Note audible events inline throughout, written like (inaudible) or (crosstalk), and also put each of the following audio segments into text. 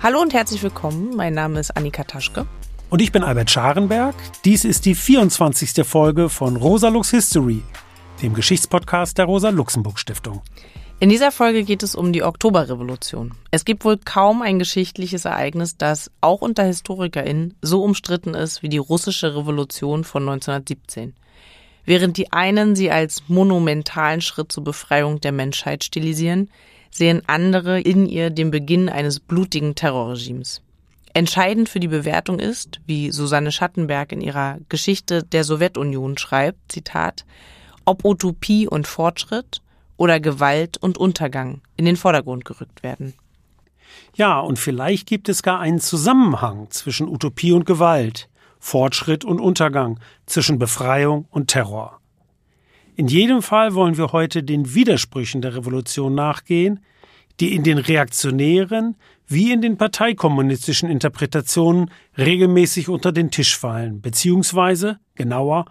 Hallo und herzlich willkommen. Mein Name ist Annika Taschke. Und ich bin Albert Scharenberg. Dies ist die 24. Folge von Rosa Lux History, dem Geschichtspodcast der Rosa Luxemburg Stiftung. In dieser Folge geht es um die Oktoberrevolution. Es gibt wohl kaum ein geschichtliches Ereignis, das auch unter HistorikerInnen so umstritten ist wie die russische Revolution von 1917. Während die einen sie als monumentalen Schritt zur Befreiung der Menschheit stilisieren, sehen andere in ihr den Beginn eines blutigen Terrorregimes. Entscheidend für die Bewertung ist, wie Susanne Schattenberg in ihrer Geschichte der Sowjetunion schreibt, Zitat, ob Utopie und Fortschritt oder Gewalt und Untergang in den Vordergrund gerückt werden. Ja, und vielleicht gibt es gar einen Zusammenhang zwischen Utopie und Gewalt, Fortschritt und Untergang, zwischen Befreiung und Terror. In jedem Fall wollen wir heute den Widersprüchen der Revolution nachgehen, die in den reaktionären wie in den parteikommunistischen Interpretationen regelmäßig unter den Tisch fallen, beziehungsweise, genauer,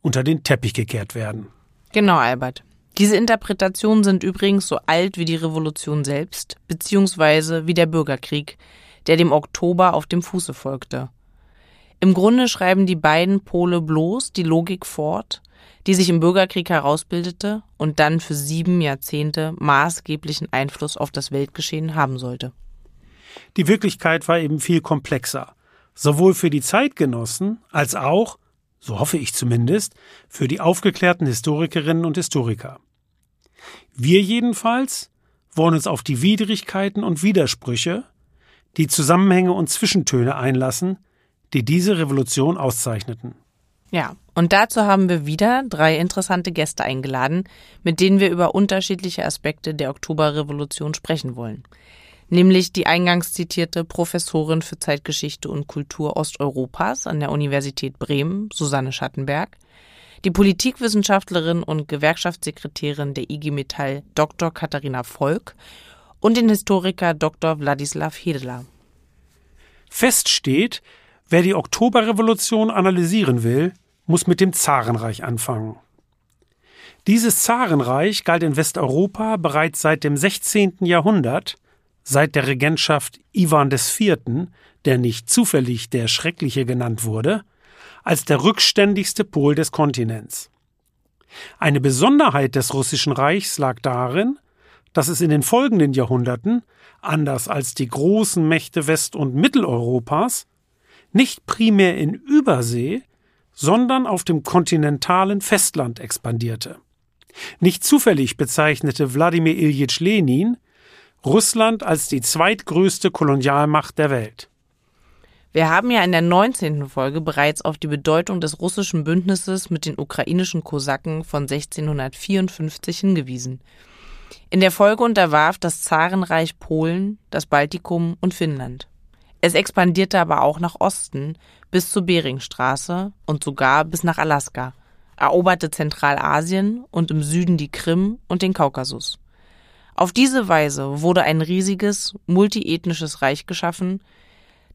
unter den Teppich gekehrt werden. Genau, Albert. Diese Interpretationen sind übrigens so alt wie die Revolution selbst, beziehungsweise wie der Bürgerkrieg, der dem Oktober auf dem Fuße folgte. Im Grunde schreiben die beiden Pole bloß die Logik fort, die sich im Bürgerkrieg herausbildete und dann für sieben Jahrzehnte maßgeblichen Einfluss auf das Weltgeschehen haben sollte. Die Wirklichkeit war eben viel komplexer, sowohl für die Zeitgenossen als auch, so hoffe ich zumindest, für die aufgeklärten Historikerinnen und Historiker. Wir jedenfalls wollen uns auf die Widrigkeiten und Widersprüche, die Zusammenhänge und Zwischentöne einlassen, die diese Revolution auszeichneten. Ja, und dazu haben wir wieder drei interessante Gäste eingeladen, mit denen wir über unterschiedliche Aspekte der Oktoberrevolution sprechen wollen. Nämlich die eingangs zitierte Professorin für Zeitgeschichte und Kultur Osteuropas an der Universität Bremen, Susanne Schattenberg, die Politikwissenschaftlerin und Gewerkschaftssekretärin der IG Metall Dr. Katharina Volk und den Historiker Dr. Wladislav Hedeler. Fest steht, wer die Oktoberrevolution analysieren will, muss mit dem Zarenreich anfangen. Dieses Zarenreich galt in Westeuropa bereits seit dem 16. Jahrhundert, seit der Regentschaft Iwan IV., der nicht zufällig der Schreckliche genannt wurde, als der rückständigste Pol des Kontinents. Eine Besonderheit des Russischen Reichs lag darin, dass es in den folgenden Jahrhunderten, anders als die großen Mächte West- und Mitteleuropas, nicht primär in Übersee, sondern auf dem kontinentalen Festland expandierte. Nicht zufällig bezeichnete Wladimir Iljitsch Lenin Russland als die zweitgrößte Kolonialmacht der Welt. Wir haben ja in der 19. Folge bereits auf die Bedeutung des russischen Bündnisses mit den ukrainischen Kosaken von 1654 hingewiesen. In der Folge unterwarf das Zarenreich Polen, das Baltikum und Finnland. Es expandierte aber auch nach Osten bis zur Beringstraße und sogar bis nach Alaska, eroberte Zentralasien und im Süden die Krim und den Kaukasus. Auf diese Weise wurde ein riesiges, multiethnisches Reich geschaffen,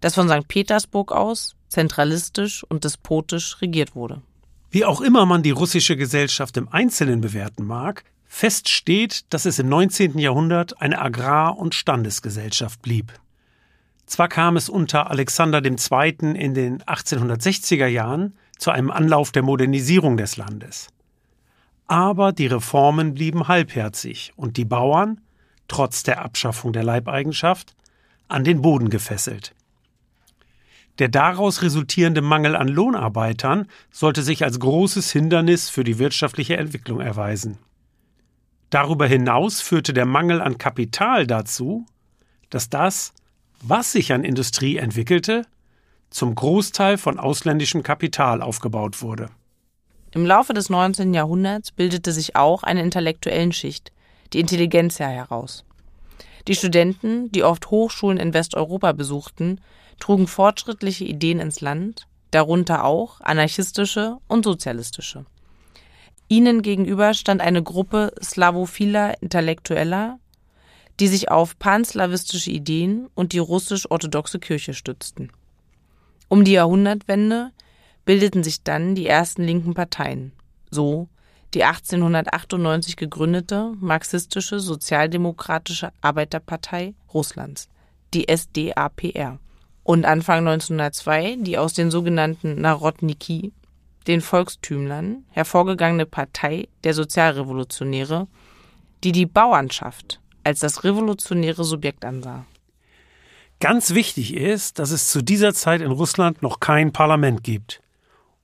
das von St. Petersburg aus zentralistisch und despotisch regiert wurde. Wie auch immer man die russische Gesellschaft im Einzelnen bewerten mag, fest steht, dass es im 19. Jahrhundert eine Agrar- und Standesgesellschaft blieb. Zwar kam es unter Alexander II. in den 1860er Jahren zu einem Anlauf der Modernisierung des Landes. Aber die Reformen blieben halbherzig und die Bauern, trotz der Abschaffung der Leibeigenschaft, an den Boden gefesselt. Der daraus resultierende Mangel an Lohnarbeitern sollte sich als großes Hindernis für die wirtschaftliche Entwicklung erweisen. Darüber hinaus führte der Mangel an Kapital dazu, dass das, was sich an Industrie entwickelte, zum Großteil von ausländischem Kapital aufgebaut wurde. Im Laufe des 19. Jahrhunderts bildete sich auch eine intellektuellen Schicht, die Intelligenzia, heraus. Die Studenten, die oft Hochschulen in Westeuropa besuchten, trugen fortschrittliche Ideen ins Land, darunter auch anarchistische und sozialistische. Ihnen gegenüber stand eine Gruppe slavophiler Intellektueller, die sich auf panslawistische Ideen und die russisch-orthodoxe Kirche stützten. Um die Jahrhundertwende bildeten sich dann die ersten linken Parteien, so die 1898 gegründete marxistische Sozialdemokratische Arbeiterpartei Russlands, die SDAPR. Und Anfang 1902 die aus den sogenannten Narodniki, den Volkstümlern, hervorgegangene Partei der Sozialrevolutionäre, die die Bauernschaft als das revolutionäre Subjekt ansah. Ganz wichtig ist, dass es zu dieser Zeit in Russland noch kein Parlament gibt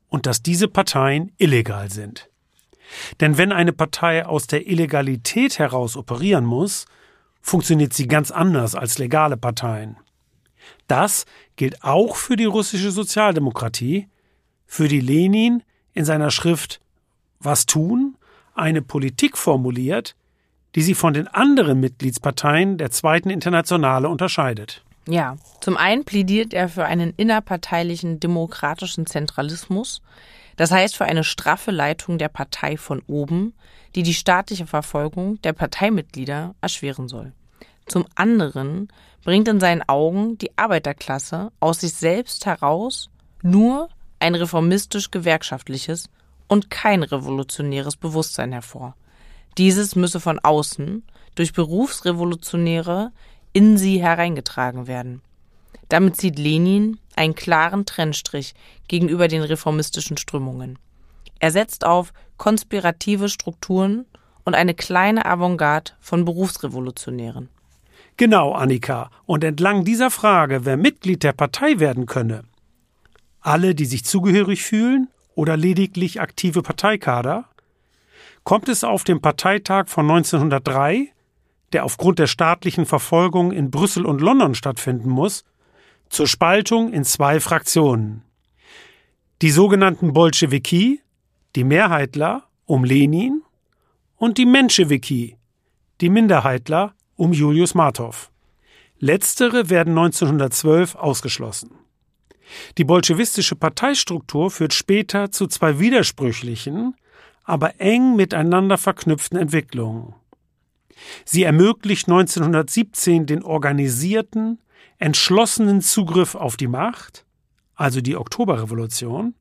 und dass diese Parteien illegal sind. Denn wenn eine Partei aus der Illegalität heraus operieren muss, funktioniert sie ganz anders als legale Parteien. Das gilt auch für die russische Sozialdemokratie, für die Lenin in seiner Schrift Was tun eine Politik formuliert, die sie von den anderen Mitgliedsparteien der Zweiten Internationale unterscheidet. Ja, zum einen plädiert er für einen innerparteilichen demokratischen Zentralismus, das heißt für eine straffe Leitung der Partei von oben, die die staatliche Verfolgung der Parteimitglieder erschweren soll. Zum anderen bringt in seinen Augen die Arbeiterklasse aus sich selbst heraus nur ein reformistisch-gewerkschaftliches und kein revolutionäres Bewusstsein hervor. Dieses müsse von außen durch Berufsrevolutionäre in sie hereingetragen werden. Damit zieht Lenin einen klaren Trennstrich gegenüber den reformistischen Strömungen. Er setzt auf konspirative Strukturen und eine kleine Avantgarde von Berufsrevolutionären. Genau, Annika. Und entlang dieser Frage, wer Mitglied der Partei werden könne, alle, die sich zugehörig fühlen oder lediglich aktive Parteikader, kommt es auf dem Parteitag von 1903 der aufgrund der staatlichen Verfolgung in Brüssel und London stattfinden muss, zur Spaltung in zwei Fraktionen. Die sogenannten Bolschewiki, die Mehrheitler um Lenin und die Menschewiki, die Minderheitler um Julius Martov. Letztere werden 1912 ausgeschlossen. Die bolschewistische Parteistruktur führt später zu zwei widersprüchlichen, aber eng miteinander verknüpften Entwicklungen. Sie ermöglicht 1917 den organisierten, entschlossenen Zugriff auf die Macht, also die Oktoberrevolution,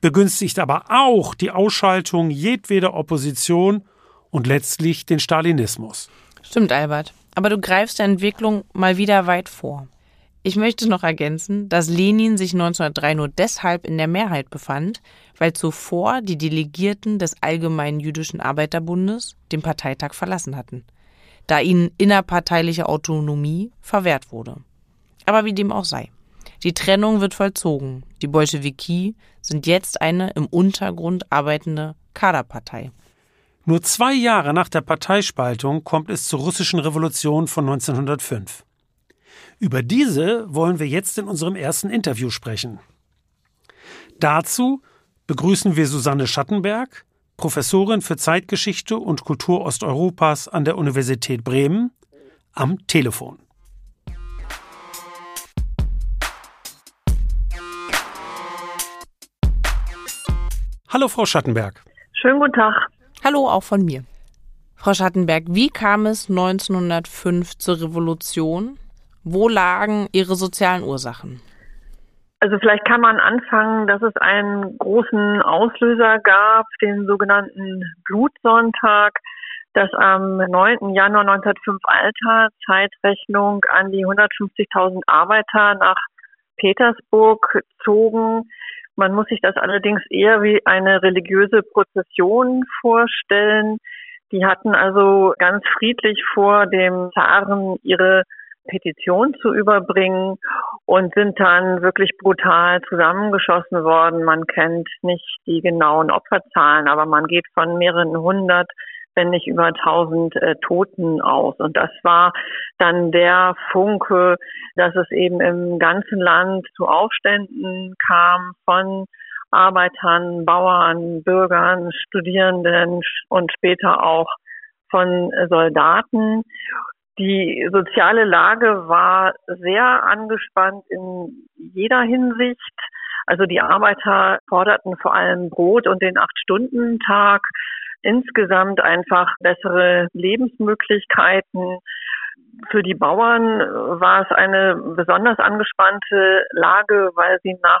begünstigt aber auch die Ausschaltung jedweder Opposition und letztlich den Stalinismus. Stimmt, Albert. Aber du greifst der Entwicklung mal wieder weit vor. Ich möchte noch ergänzen, dass Lenin sich 1903 nur deshalb in der Mehrheit befand, weil zuvor die Delegierten des Allgemeinen Jüdischen Arbeiterbundes den Parteitag verlassen hatten, da ihnen innerparteiliche Autonomie verwehrt wurde. Aber wie dem auch sei. Die Trennung wird vollzogen. Die Bolschewiki sind jetzt eine im Untergrund arbeitende Kaderpartei. Nur zwei Jahre nach der Parteispaltung kommt es zur russischen Revolution von 1905. Über diese wollen wir jetzt in unserem ersten Interview sprechen. Dazu begrüßen wir Susanne Schattenberg, Professorin für Zeitgeschichte und Kultur Osteuropas an der Universität Bremen, am Telefon. Hallo, Frau Schattenberg. Schönen guten Tag. Hallo auch von mir. Frau Schattenberg, wie kam es 1905 zur Revolution? Wo lagen Ihre sozialen Ursachen? Also vielleicht kann man anfangen, dass es einen großen Auslöser gab, den sogenannten Blutsonntag, das am 9. Januar 1905 alter Zeitrechnung an die 150.000 Arbeiter nach Petersburg zogen. Man muss sich das allerdings eher wie eine religiöse Prozession vorstellen. Die hatten also ganz friedlich vor dem Zaren ihre Petition zu überbringen und sind dann wirklich brutal zusammengeschossen worden. Man kennt nicht die genauen Opferzahlen, aber man geht von mehreren hundert, wenn nicht über tausend äh, Toten aus. Und das war dann der Funke, dass es eben im ganzen Land zu Aufständen kam von Arbeitern, Bauern, Bürgern, Studierenden und später auch von Soldaten. Die soziale Lage war sehr angespannt in jeder Hinsicht. Also die Arbeiter forderten vor allem Brot und den Acht-Stunden-Tag, insgesamt einfach bessere Lebensmöglichkeiten. Für die Bauern war es eine besonders angespannte Lage, weil sie nach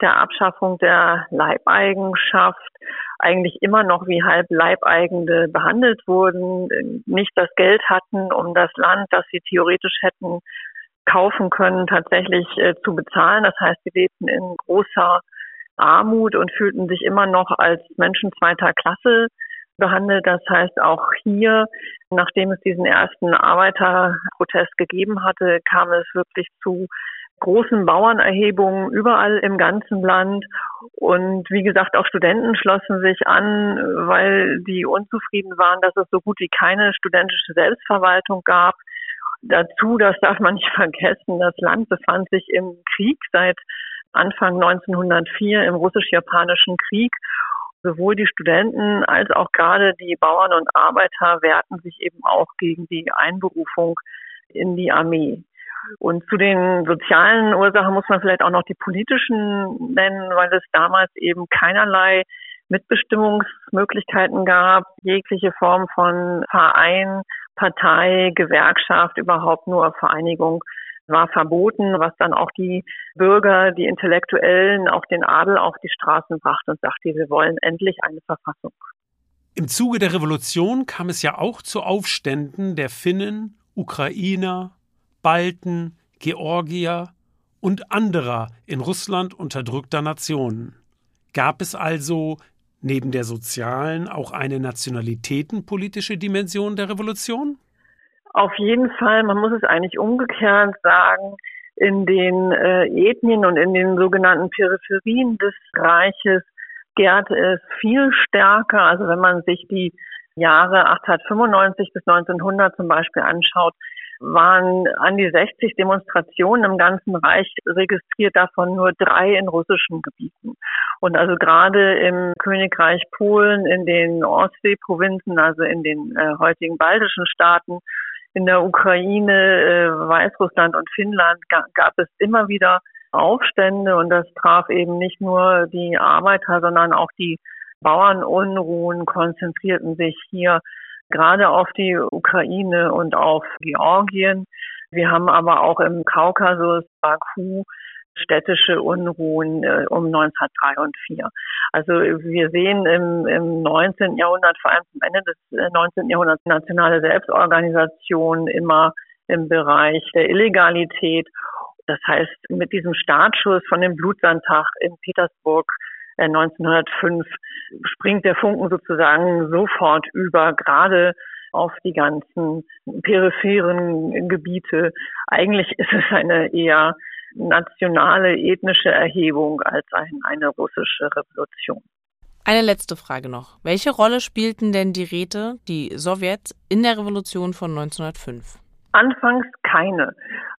der Abschaffung der Leibeigenschaft eigentlich immer noch wie Halb-Leibeigene behandelt wurden, nicht das Geld hatten, um das Land, das sie theoretisch hätten kaufen können, tatsächlich äh, zu bezahlen. Das heißt, sie lebten in großer Armut und fühlten sich immer noch als Menschen zweiter Klasse behandelt. Das heißt, auch hier, nachdem es diesen ersten Arbeiterprotest gegeben hatte, kam es wirklich zu großen Bauernerhebungen überall im ganzen Land. Und wie gesagt, auch Studenten schlossen sich an, weil die unzufrieden waren, dass es so gut wie keine studentische Selbstverwaltung gab. Dazu, das darf man nicht (laughs) vergessen, das Land befand sich im Krieg seit Anfang 1904 im russisch-japanischen Krieg. Sowohl die Studenten als auch gerade die Bauern und Arbeiter wehrten sich eben auch gegen die Einberufung in die Armee. Und zu den sozialen Ursachen muss man vielleicht auch noch die politischen nennen, weil es damals eben keinerlei Mitbestimmungsmöglichkeiten gab, jegliche Form von Verein, Partei, Gewerkschaft, überhaupt nur Vereinigung war verboten, was dann auch die Bürger, die Intellektuellen, auch den Adel auf die Straßen brachte und sagte, wir wollen endlich eine Verfassung. Im Zuge der Revolution kam es ja auch zu Aufständen der Finnen, Ukrainer, Balten, Georgier und anderer in Russland unterdrückter Nationen. Gab es also neben der sozialen auch eine nationalitätenpolitische Dimension der Revolution? Auf jeden Fall, man muss es eigentlich umgekehrt sagen, in den äh, Ethnien und in den sogenannten Peripherien des Reiches gärte es viel stärker. Also wenn man sich die Jahre 1895 bis 1900 zum Beispiel anschaut, waren an die 60 Demonstrationen im ganzen Reich registriert, davon nur drei in russischen Gebieten. Und also gerade im Königreich Polen, in den Ostseeprovinzen, also in den äh, heutigen baltischen Staaten, in der Ukraine, äh, Weißrussland und Finnland ga gab es immer wieder Aufstände und das traf eben nicht nur die Arbeiter, sondern auch die Bauernunruhen konzentrierten sich hier gerade auf die Ukraine und auf Georgien. Wir haben aber auch im Kaukasus, Baku, städtische Unruhen äh, um 1903 und 4. Also wir sehen im, im 19. Jahrhundert, vor allem zum Ende des 19. Äh, Jahrhunderts, nationale Selbstorganisation immer im Bereich der Illegalität. Das heißt, mit diesem Startschuss von dem Blutsandtag in Petersburg 1905 äh, springt der Funken sozusagen sofort über, gerade auf die ganzen peripheren Gebiete. Eigentlich ist es eine eher nationale ethnische Erhebung als ein, eine russische Revolution. Eine letzte Frage noch. Welche Rolle spielten denn die Räte, die Sowjets, in der Revolution von 1905? Anfangs keine.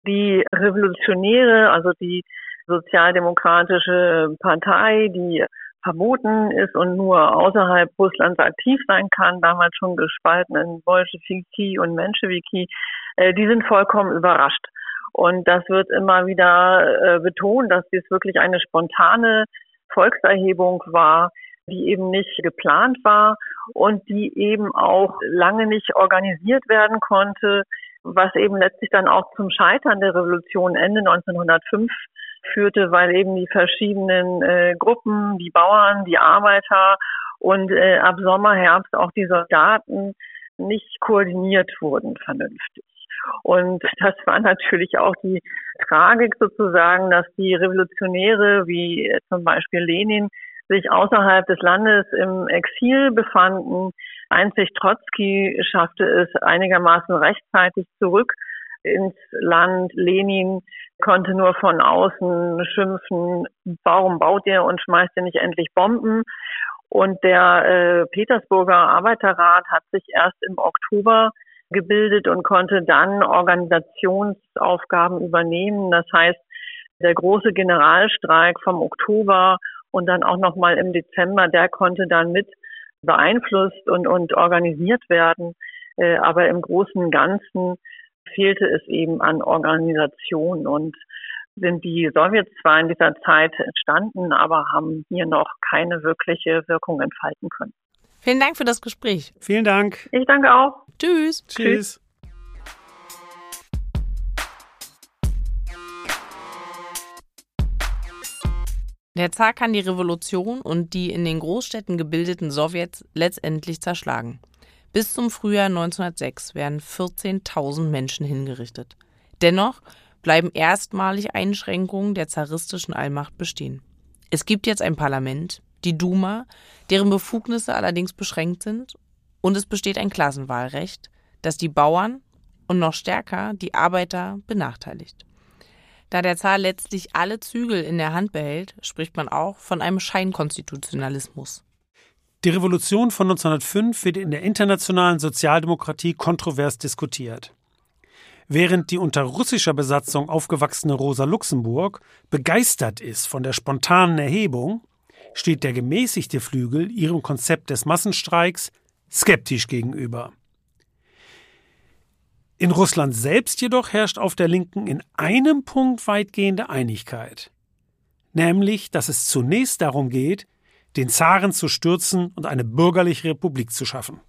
Die Revolutionäre, also die sozialdemokratische Partei, die verboten ist und nur außerhalb Russlands aktiv sein kann, damals schon gespalten in Bolschewiki und Menschewiki, äh, die sind vollkommen überrascht. Und das wird immer wieder äh, betont, dass dies wirklich eine spontane Volkserhebung war, die eben nicht geplant war und die eben auch lange nicht organisiert werden konnte, was eben letztlich dann auch zum Scheitern der Revolution Ende 1905 führte, weil eben die verschiedenen äh, Gruppen, die Bauern, die Arbeiter und äh, ab Sommer, Herbst auch die Soldaten nicht koordiniert wurden vernünftig. Und das war natürlich auch die Tragik sozusagen, dass die Revolutionäre wie zum Beispiel Lenin sich außerhalb des Landes im Exil befanden. Einzig Trotzki schaffte es einigermaßen rechtzeitig zurück ins Land. Lenin konnte nur von außen schimpfen, warum baut ihr und schmeißt ihr nicht endlich Bomben? Und der äh, Petersburger Arbeiterrat hat sich erst im Oktober gebildet und konnte dann Organisationsaufgaben übernehmen. Das heißt, der große Generalstreik vom Oktober und dann auch nochmal im Dezember, der konnte dann mit beeinflusst und, und organisiert werden. Äh, aber im Großen und Ganzen fehlte es eben an Organisation und sind die Sowjets zwar in dieser Zeit entstanden, aber haben hier noch keine wirkliche Wirkung entfalten können. Vielen Dank für das Gespräch. Vielen Dank. Ich danke auch. Tschüss. Tschüss. Der Zar kann die Revolution und die in den Großstädten gebildeten Sowjets letztendlich zerschlagen. Bis zum Frühjahr 1906 werden 14.000 Menschen hingerichtet. Dennoch bleiben erstmalig Einschränkungen der zaristischen Allmacht bestehen. Es gibt jetzt ein Parlament, die Duma, deren Befugnisse allerdings beschränkt sind, und es besteht ein Klassenwahlrecht, das die Bauern und noch stärker die Arbeiter benachteiligt. Da der Zar letztlich alle Zügel in der Hand behält, spricht man auch von einem Scheinkonstitutionalismus. Die Revolution von 1905 wird in der internationalen Sozialdemokratie kontrovers diskutiert. Während die unter russischer Besatzung aufgewachsene Rosa Luxemburg begeistert ist von der spontanen Erhebung, steht der gemäßigte Flügel ihrem Konzept des Massenstreiks skeptisch gegenüber. In Russland selbst jedoch herrscht auf der Linken in einem Punkt weitgehende Einigkeit, nämlich dass es zunächst darum geht, den Zaren zu stürzen und eine bürgerliche Republik zu schaffen.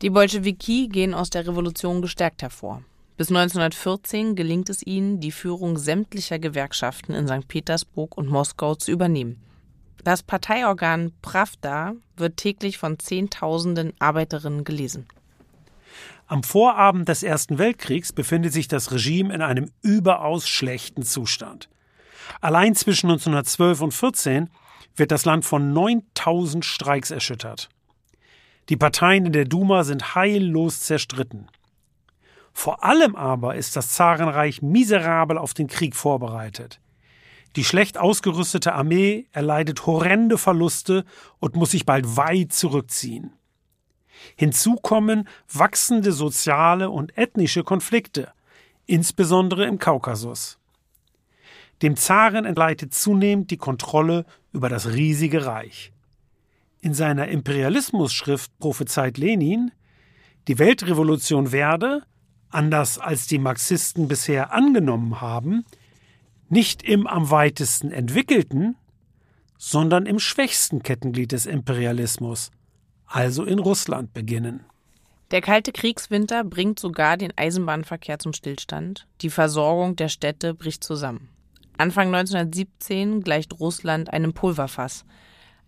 Die Bolschewiki gehen aus der Revolution gestärkt hervor. Bis 1914 gelingt es ihnen, die Führung sämtlicher Gewerkschaften in St. Petersburg und Moskau zu übernehmen. Das Parteiorgan Pravda wird täglich von Zehntausenden Arbeiterinnen gelesen. Am Vorabend des Ersten Weltkriegs befindet sich das Regime in einem überaus schlechten Zustand. Allein zwischen 1912 und 14 wird das Land von 9000 Streiks erschüttert. Die Parteien in der Duma sind heillos zerstritten. Vor allem aber ist das Zarenreich miserabel auf den Krieg vorbereitet. Die schlecht ausgerüstete Armee erleidet horrende Verluste und muss sich bald weit zurückziehen. Hinzu kommen wachsende soziale und ethnische Konflikte, insbesondere im Kaukasus. Dem Zaren entgleitet zunehmend die Kontrolle über das riesige Reich. In seiner Imperialismusschrift prophezeit Lenin, die Weltrevolution werde, anders als die Marxisten bisher angenommen haben, nicht im am weitesten entwickelten, sondern im schwächsten Kettenglied des Imperialismus, also in Russland, beginnen. Der kalte Kriegswinter bringt sogar den Eisenbahnverkehr zum Stillstand, die Versorgung der Städte bricht zusammen. Anfang 1917 gleicht Russland einem Pulverfass.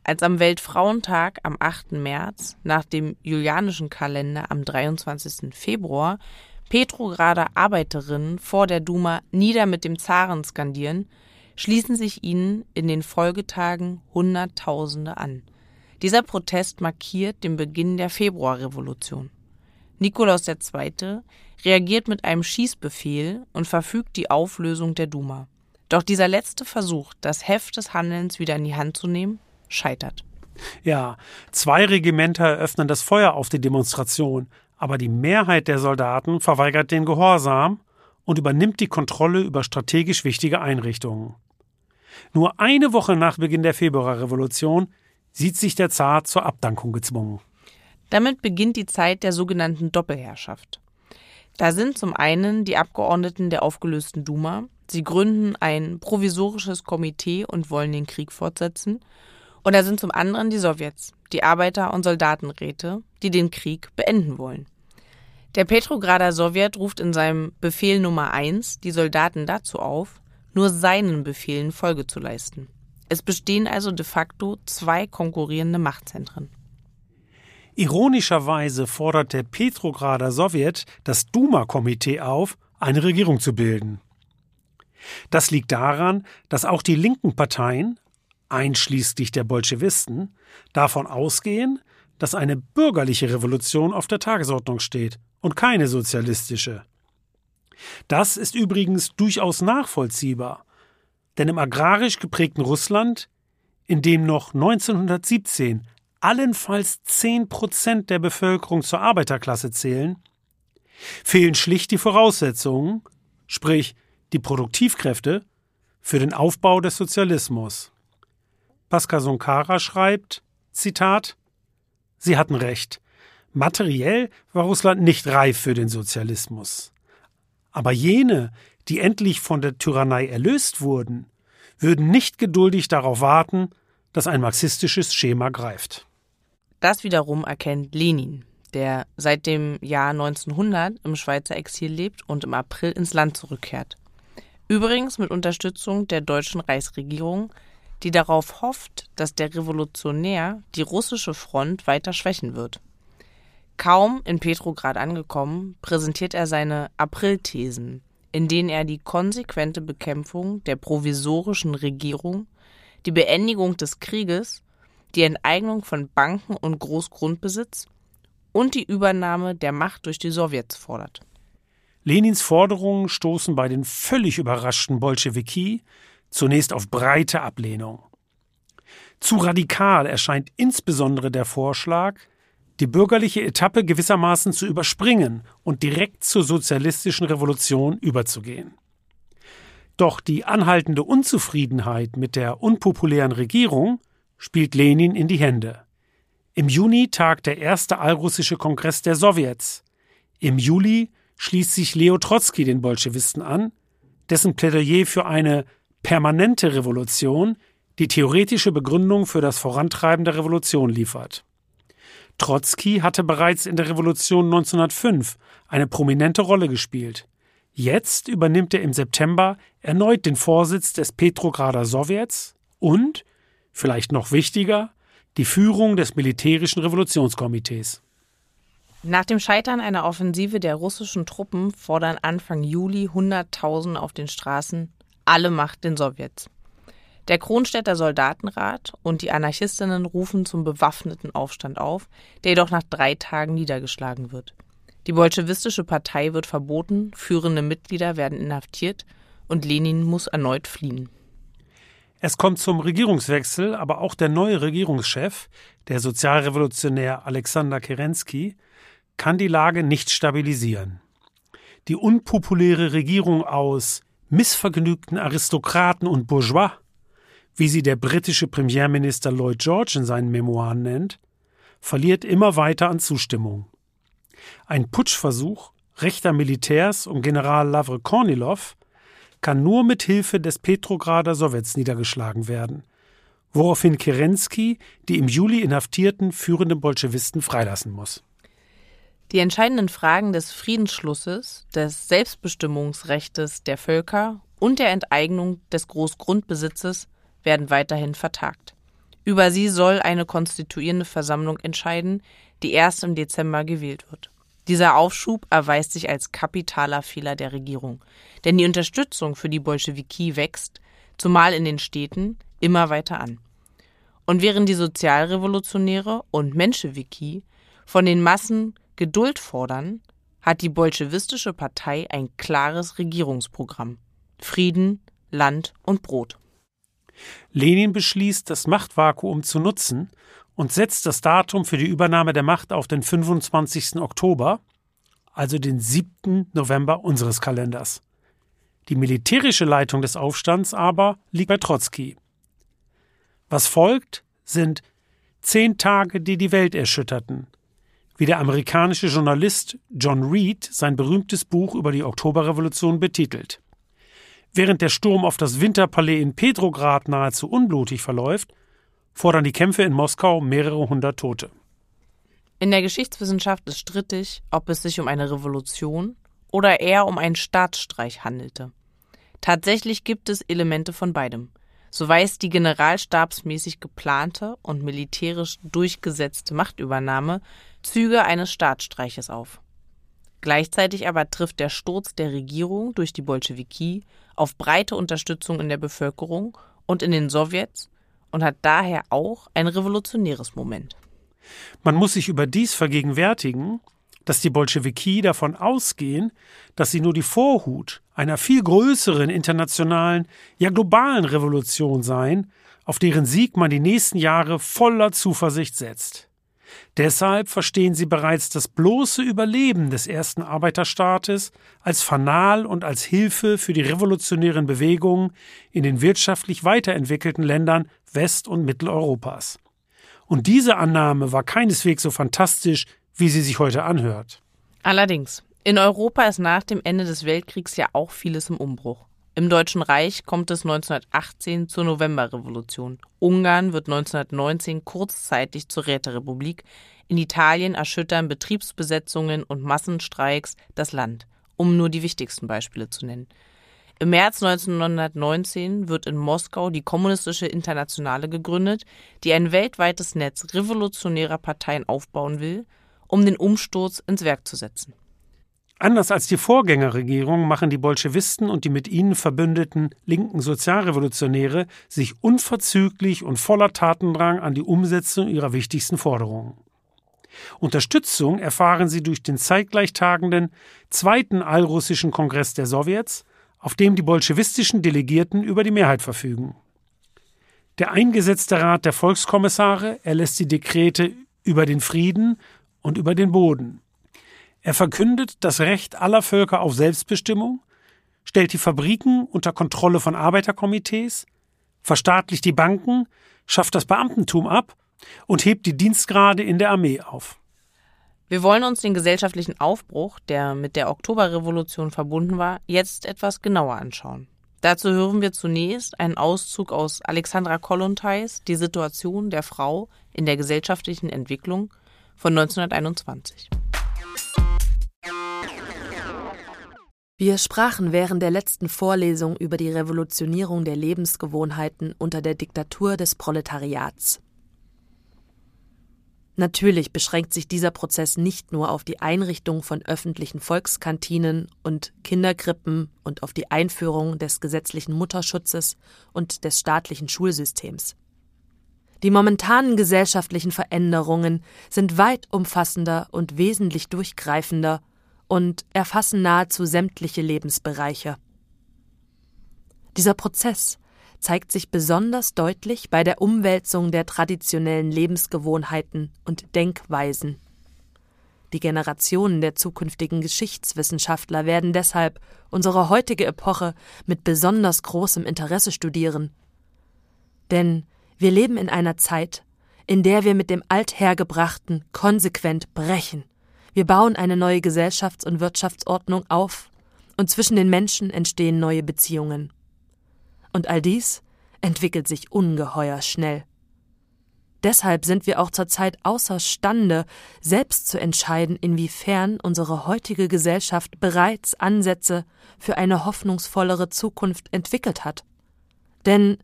Als am Weltfrauentag am 8. März nach dem julianischen Kalender am 23. Februar Petrograder Arbeiterinnen vor der Duma nieder mit dem Zaren skandieren, schließen sich ihnen in den Folgetagen Hunderttausende an. Dieser Protest markiert den Beginn der Februarrevolution. Nikolaus II. reagiert mit einem Schießbefehl und verfügt die Auflösung der Duma. Doch dieser letzte Versuch, das Heft des Handelns wieder in die Hand zu nehmen, scheitert. Ja, zwei Regimenter eröffnen das Feuer auf die Demonstration, aber die Mehrheit der Soldaten verweigert den Gehorsam und übernimmt die Kontrolle über strategisch wichtige Einrichtungen. Nur eine Woche nach Beginn der Februarrevolution sieht sich der Zar zur Abdankung gezwungen. Damit beginnt die Zeit der sogenannten Doppelherrschaft. Da sind zum einen die Abgeordneten der aufgelösten Duma, sie gründen ein provisorisches Komitee und wollen den Krieg fortsetzen, und da sind zum anderen die Sowjets, die Arbeiter- und Soldatenräte, die den Krieg beenden wollen. Der Petrograder Sowjet ruft in seinem Befehl Nummer 1 die Soldaten dazu auf, nur seinen Befehlen Folge zu leisten. Es bestehen also de facto zwei konkurrierende Machtzentren. Ironischerweise fordert der Petrograder Sowjet das Duma-Komitee auf, eine Regierung zu bilden. Das liegt daran, dass auch die linken Parteien, einschließlich der Bolschewisten, davon ausgehen, dass eine bürgerliche Revolution auf der Tagesordnung steht und keine sozialistische. Das ist übrigens durchaus nachvollziehbar, denn im agrarisch geprägten Russland, in dem noch 1917 allenfalls 10 Prozent der Bevölkerung zur Arbeiterklasse zählen, fehlen schlicht die Voraussetzungen, sprich die Produktivkräfte, für den Aufbau des Sozialismus. Pascal Sonkara schreibt, Zitat, Sie hatten recht. Materiell war Russland nicht reif für den Sozialismus. Aber jene, die endlich von der Tyrannei erlöst wurden, würden nicht geduldig darauf warten, dass ein marxistisches Schema greift. Das wiederum erkennt Lenin, der seit dem Jahr 1900 im Schweizer Exil lebt und im April ins Land zurückkehrt. Übrigens mit Unterstützung der deutschen Reichsregierung, die darauf hofft, dass der Revolutionär die russische Front weiter schwächen wird. Kaum in Petrograd angekommen, präsentiert er seine Aprilthesen, in denen er die konsequente Bekämpfung der provisorischen Regierung, die Beendigung des Krieges, die Enteignung von Banken und Großgrundbesitz und die Übernahme der Macht durch die Sowjets fordert. Lenins Forderungen stoßen bei den völlig überraschten Bolschewiki zunächst auf breite Ablehnung. Zu radikal erscheint insbesondere der Vorschlag, die bürgerliche Etappe gewissermaßen zu überspringen und direkt zur sozialistischen Revolution überzugehen. Doch die anhaltende Unzufriedenheit mit der unpopulären Regierung spielt Lenin in die Hände. Im Juni tagt der erste allrussische Kongress der Sowjets. Im Juli schließt sich Leo Trotzki den Bolschewisten an, dessen Plädoyer für eine permanente Revolution die theoretische Begründung für das Vorantreiben der Revolution liefert. Trotzki hatte bereits in der Revolution 1905 eine prominente Rolle gespielt. Jetzt übernimmt er im September erneut den Vorsitz des Petrograder Sowjets und, vielleicht noch wichtiger, die Führung des militärischen Revolutionskomitees. Nach dem Scheitern einer Offensive der russischen Truppen fordern Anfang Juli Hunderttausende auf den Straßen alle Macht den Sowjets. Der Kronstädter Soldatenrat und die Anarchistinnen rufen zum bewaffneten Aufstand auf, der jedoch nach drei Tagen niedergeschlagen wird. Die bolschewistische Partei wird verboten, führende Mitglieder werden inhaftiert und Lenin muss erneut fliehen. Es kommt zum Regierungswechsel, aber auch der neue Regierungschef, der Sozialrevolutionär Alexander Kerensky, kann die Lage nicht stabilisieren. Die unpopuläre Regierung aus missvergnügten Aristokraten und Bourgeois wie sie der britische Premierminister Lloyd George in seinen Memoiren nennt, verliert immer weiter an Zustimmung. Ein Putschversuch rechter Militärs um General Lavre Kornilov kann nur mit Hilfe des Petrograder Sowjets niedergeschlagen werden, woraufhin Kerensky die im Juli inhaftierten führenden Bolschewisten freilassen muss. Die entscheidenden Fragen des Friedensschlusses, des Selbstbestimmungsrechtes der Völker und der Enteignung des Großgrundbesitzes werden weiterhin vertagt. Über sie soll eine konstituierende Versammlung entscheiden, die erst im Dezember gewählt wird. Dieser Aufschub erweist sich als kapitaler Fehler der Regierung, denn die Unterstützung für die Bolschewiki wächst, zumal in den Städten, immer weiter an. Und während die Sozialrevolutionäre und Menschewiki von den Massen Geduld fordern, hat die bolschewistische Partei ein klares Regierungsprogramm Frieden, Land und Brot. Lenin beschließt, das Machtvakuum zu nutzen und setzt das Datum für die Übernahme der Macht auf den 25. Oktober, also den 7. November unseres Kalenders. Die militärische Leitung des Aufstands aber liegt bei Trotzki. Was folgt, sind zehn Tage, die die Welt erschütterten, wie der amerikanische Journalist John Reed sein berühmtes Buch über die Oktoberrevolution betitelt. Während der Sturm auf das Winterpalais in Petrograd nahezu unblutig verläuft, fordern die Kämpfe in Moskau mehrere hundert Tote. In der Geschichtswissenschaft ist strittig, ob es sich um eine Revolution oder eher um einen Staatsstreich handelte. Tatsächlich gibt es Elemente von beidem. So weist die generalstabsmäßig geplante und militärisch durchgesetzte Machtübernahme Züge eines Staatsstreiches auf. Gleichzeitig aber trifft der Sturz der Regierung durch die Bolschewiki auf breite Unterstützung in der Bevölkerung und in den Sowjets und hat daher auch ein revolutionäres Moment. Man muss sich überdies vergegenwärtigen, dass die Bolschewiki davon ausgehen, dass sie nur die Vorhut einer viel größeren internationalen, ja globalen Revolution seien, auf deren Sieg man die nächsten Jahre voller Zuversicht setzt. Deshalb verstehen sie bereits das bloße Überleben des ersten Arbeiterstaates als Fanal und als Hilfe für die revolutionären Bewegungen in den wirtschaftlich weiterentwickelten Ländern West- und Mitteleuropas. Und diese Annahme war keineswegs so fantastisch, wie sie sich heute anhört. Allerdings, in Europa ist nach dem Ende des Weltkriegs ja auch vieles im Umbruch. Im Deutschen Reich kommt es 1918 zur Novemberrevolution. Ungarn wird 1919 kurzzeitig zur Räterepublik. In Italien erschüttern Betriebsbesetzungen und Massenstreiks das Land, um nur die wichtigsten Beispiele zu nennen. Im März 1919 wird in Moskau die Kommunistische Internationale gegründet, die ein weltweites Netz revolutionärer Parteien aufbauen will, um den Umsturz ins Werk zu setzen. Anders als die Vorgängerregierung machen die Bolschewisten und die mit ihnen verbündeten linken Sozialrevolutionäre sich unverzüglich und voller Tatendrang an die Umsetzung ihrer wichtigsten Forderungen. Unterstützung erfahren sie durch den zeitgleich tagenden Zweiten Allrussischen Kongress der Sowjets, auf dem die bolschewistischen Delegierten über die Mehrheit verfügen. Der eingesetzte Rat der Volkskommissare erlässt die Dekrete über den Frieden und über den Boden. Er verkündet das Recht aller Völker auf Selbstbestimmung, stellt die Fabriken unter Kontrolle von Arbeiterkomitees, verstaatlicht die Banken, schafft das Beamtentum ab und hebt die Dienstgrade in der Armee auf. Wir wollen uns den gesellschaftlichen Aufbruch, der mit der Oktoberrevolution verbunden war, jetzt etwas genauer anschauen. Dazu hören wir zunächst einen Auszug aus Alexandra Kollontais Die Situation der Frau in der gesellschaftlichen Entwicklung von 1921. Wir sprachen während der letzten Vorlesung über die Revolutionierung der Lebensgewohnheiten unter der Diktatur des Proletariats. Natürlich beschränkt sich dieser Prozess nicht nur auf die Einrichtung von öffentlichen Volkskantinen und Kinderkrippen und auf die Einführung des gesetzlichen Mutterschutzes und des staatlichen Schulsystems. Die momentanen gesellschaftlichen Veränderungen sind weit umfassender und wesentlich durchgreifender und erfassen nahezu sämtliche Lebensbereiche. Dieser Prozess zeigt sich besonders deutlich bei der Umwälzung der traditionellen Lebensgewohnheiten und Denkweisen. Die Generationen der zukünftigen Geschichtswissenschaftler werden deshalb unsere heutige Epoche mit besonders großem Interesse studieren. Denn wir leben in einer Zeit, in der wir mit dem Althergebrachten konsequent brechen. Wir bauen eine neue Gesellschafts- und Wirtschaftsordnung auf, und zwischen den Menschen entstehen neue Beziehungen. Und all dies entwickelt sich ungeheuer schnell. Deshalb sind wir auch zurzeit außerstande, selbst zu entscheiden, inwiefern unsere heutige Gesellschaft bereits Ansätze für eine hoffnungsvollere Zukunft entwickelt hat. Denn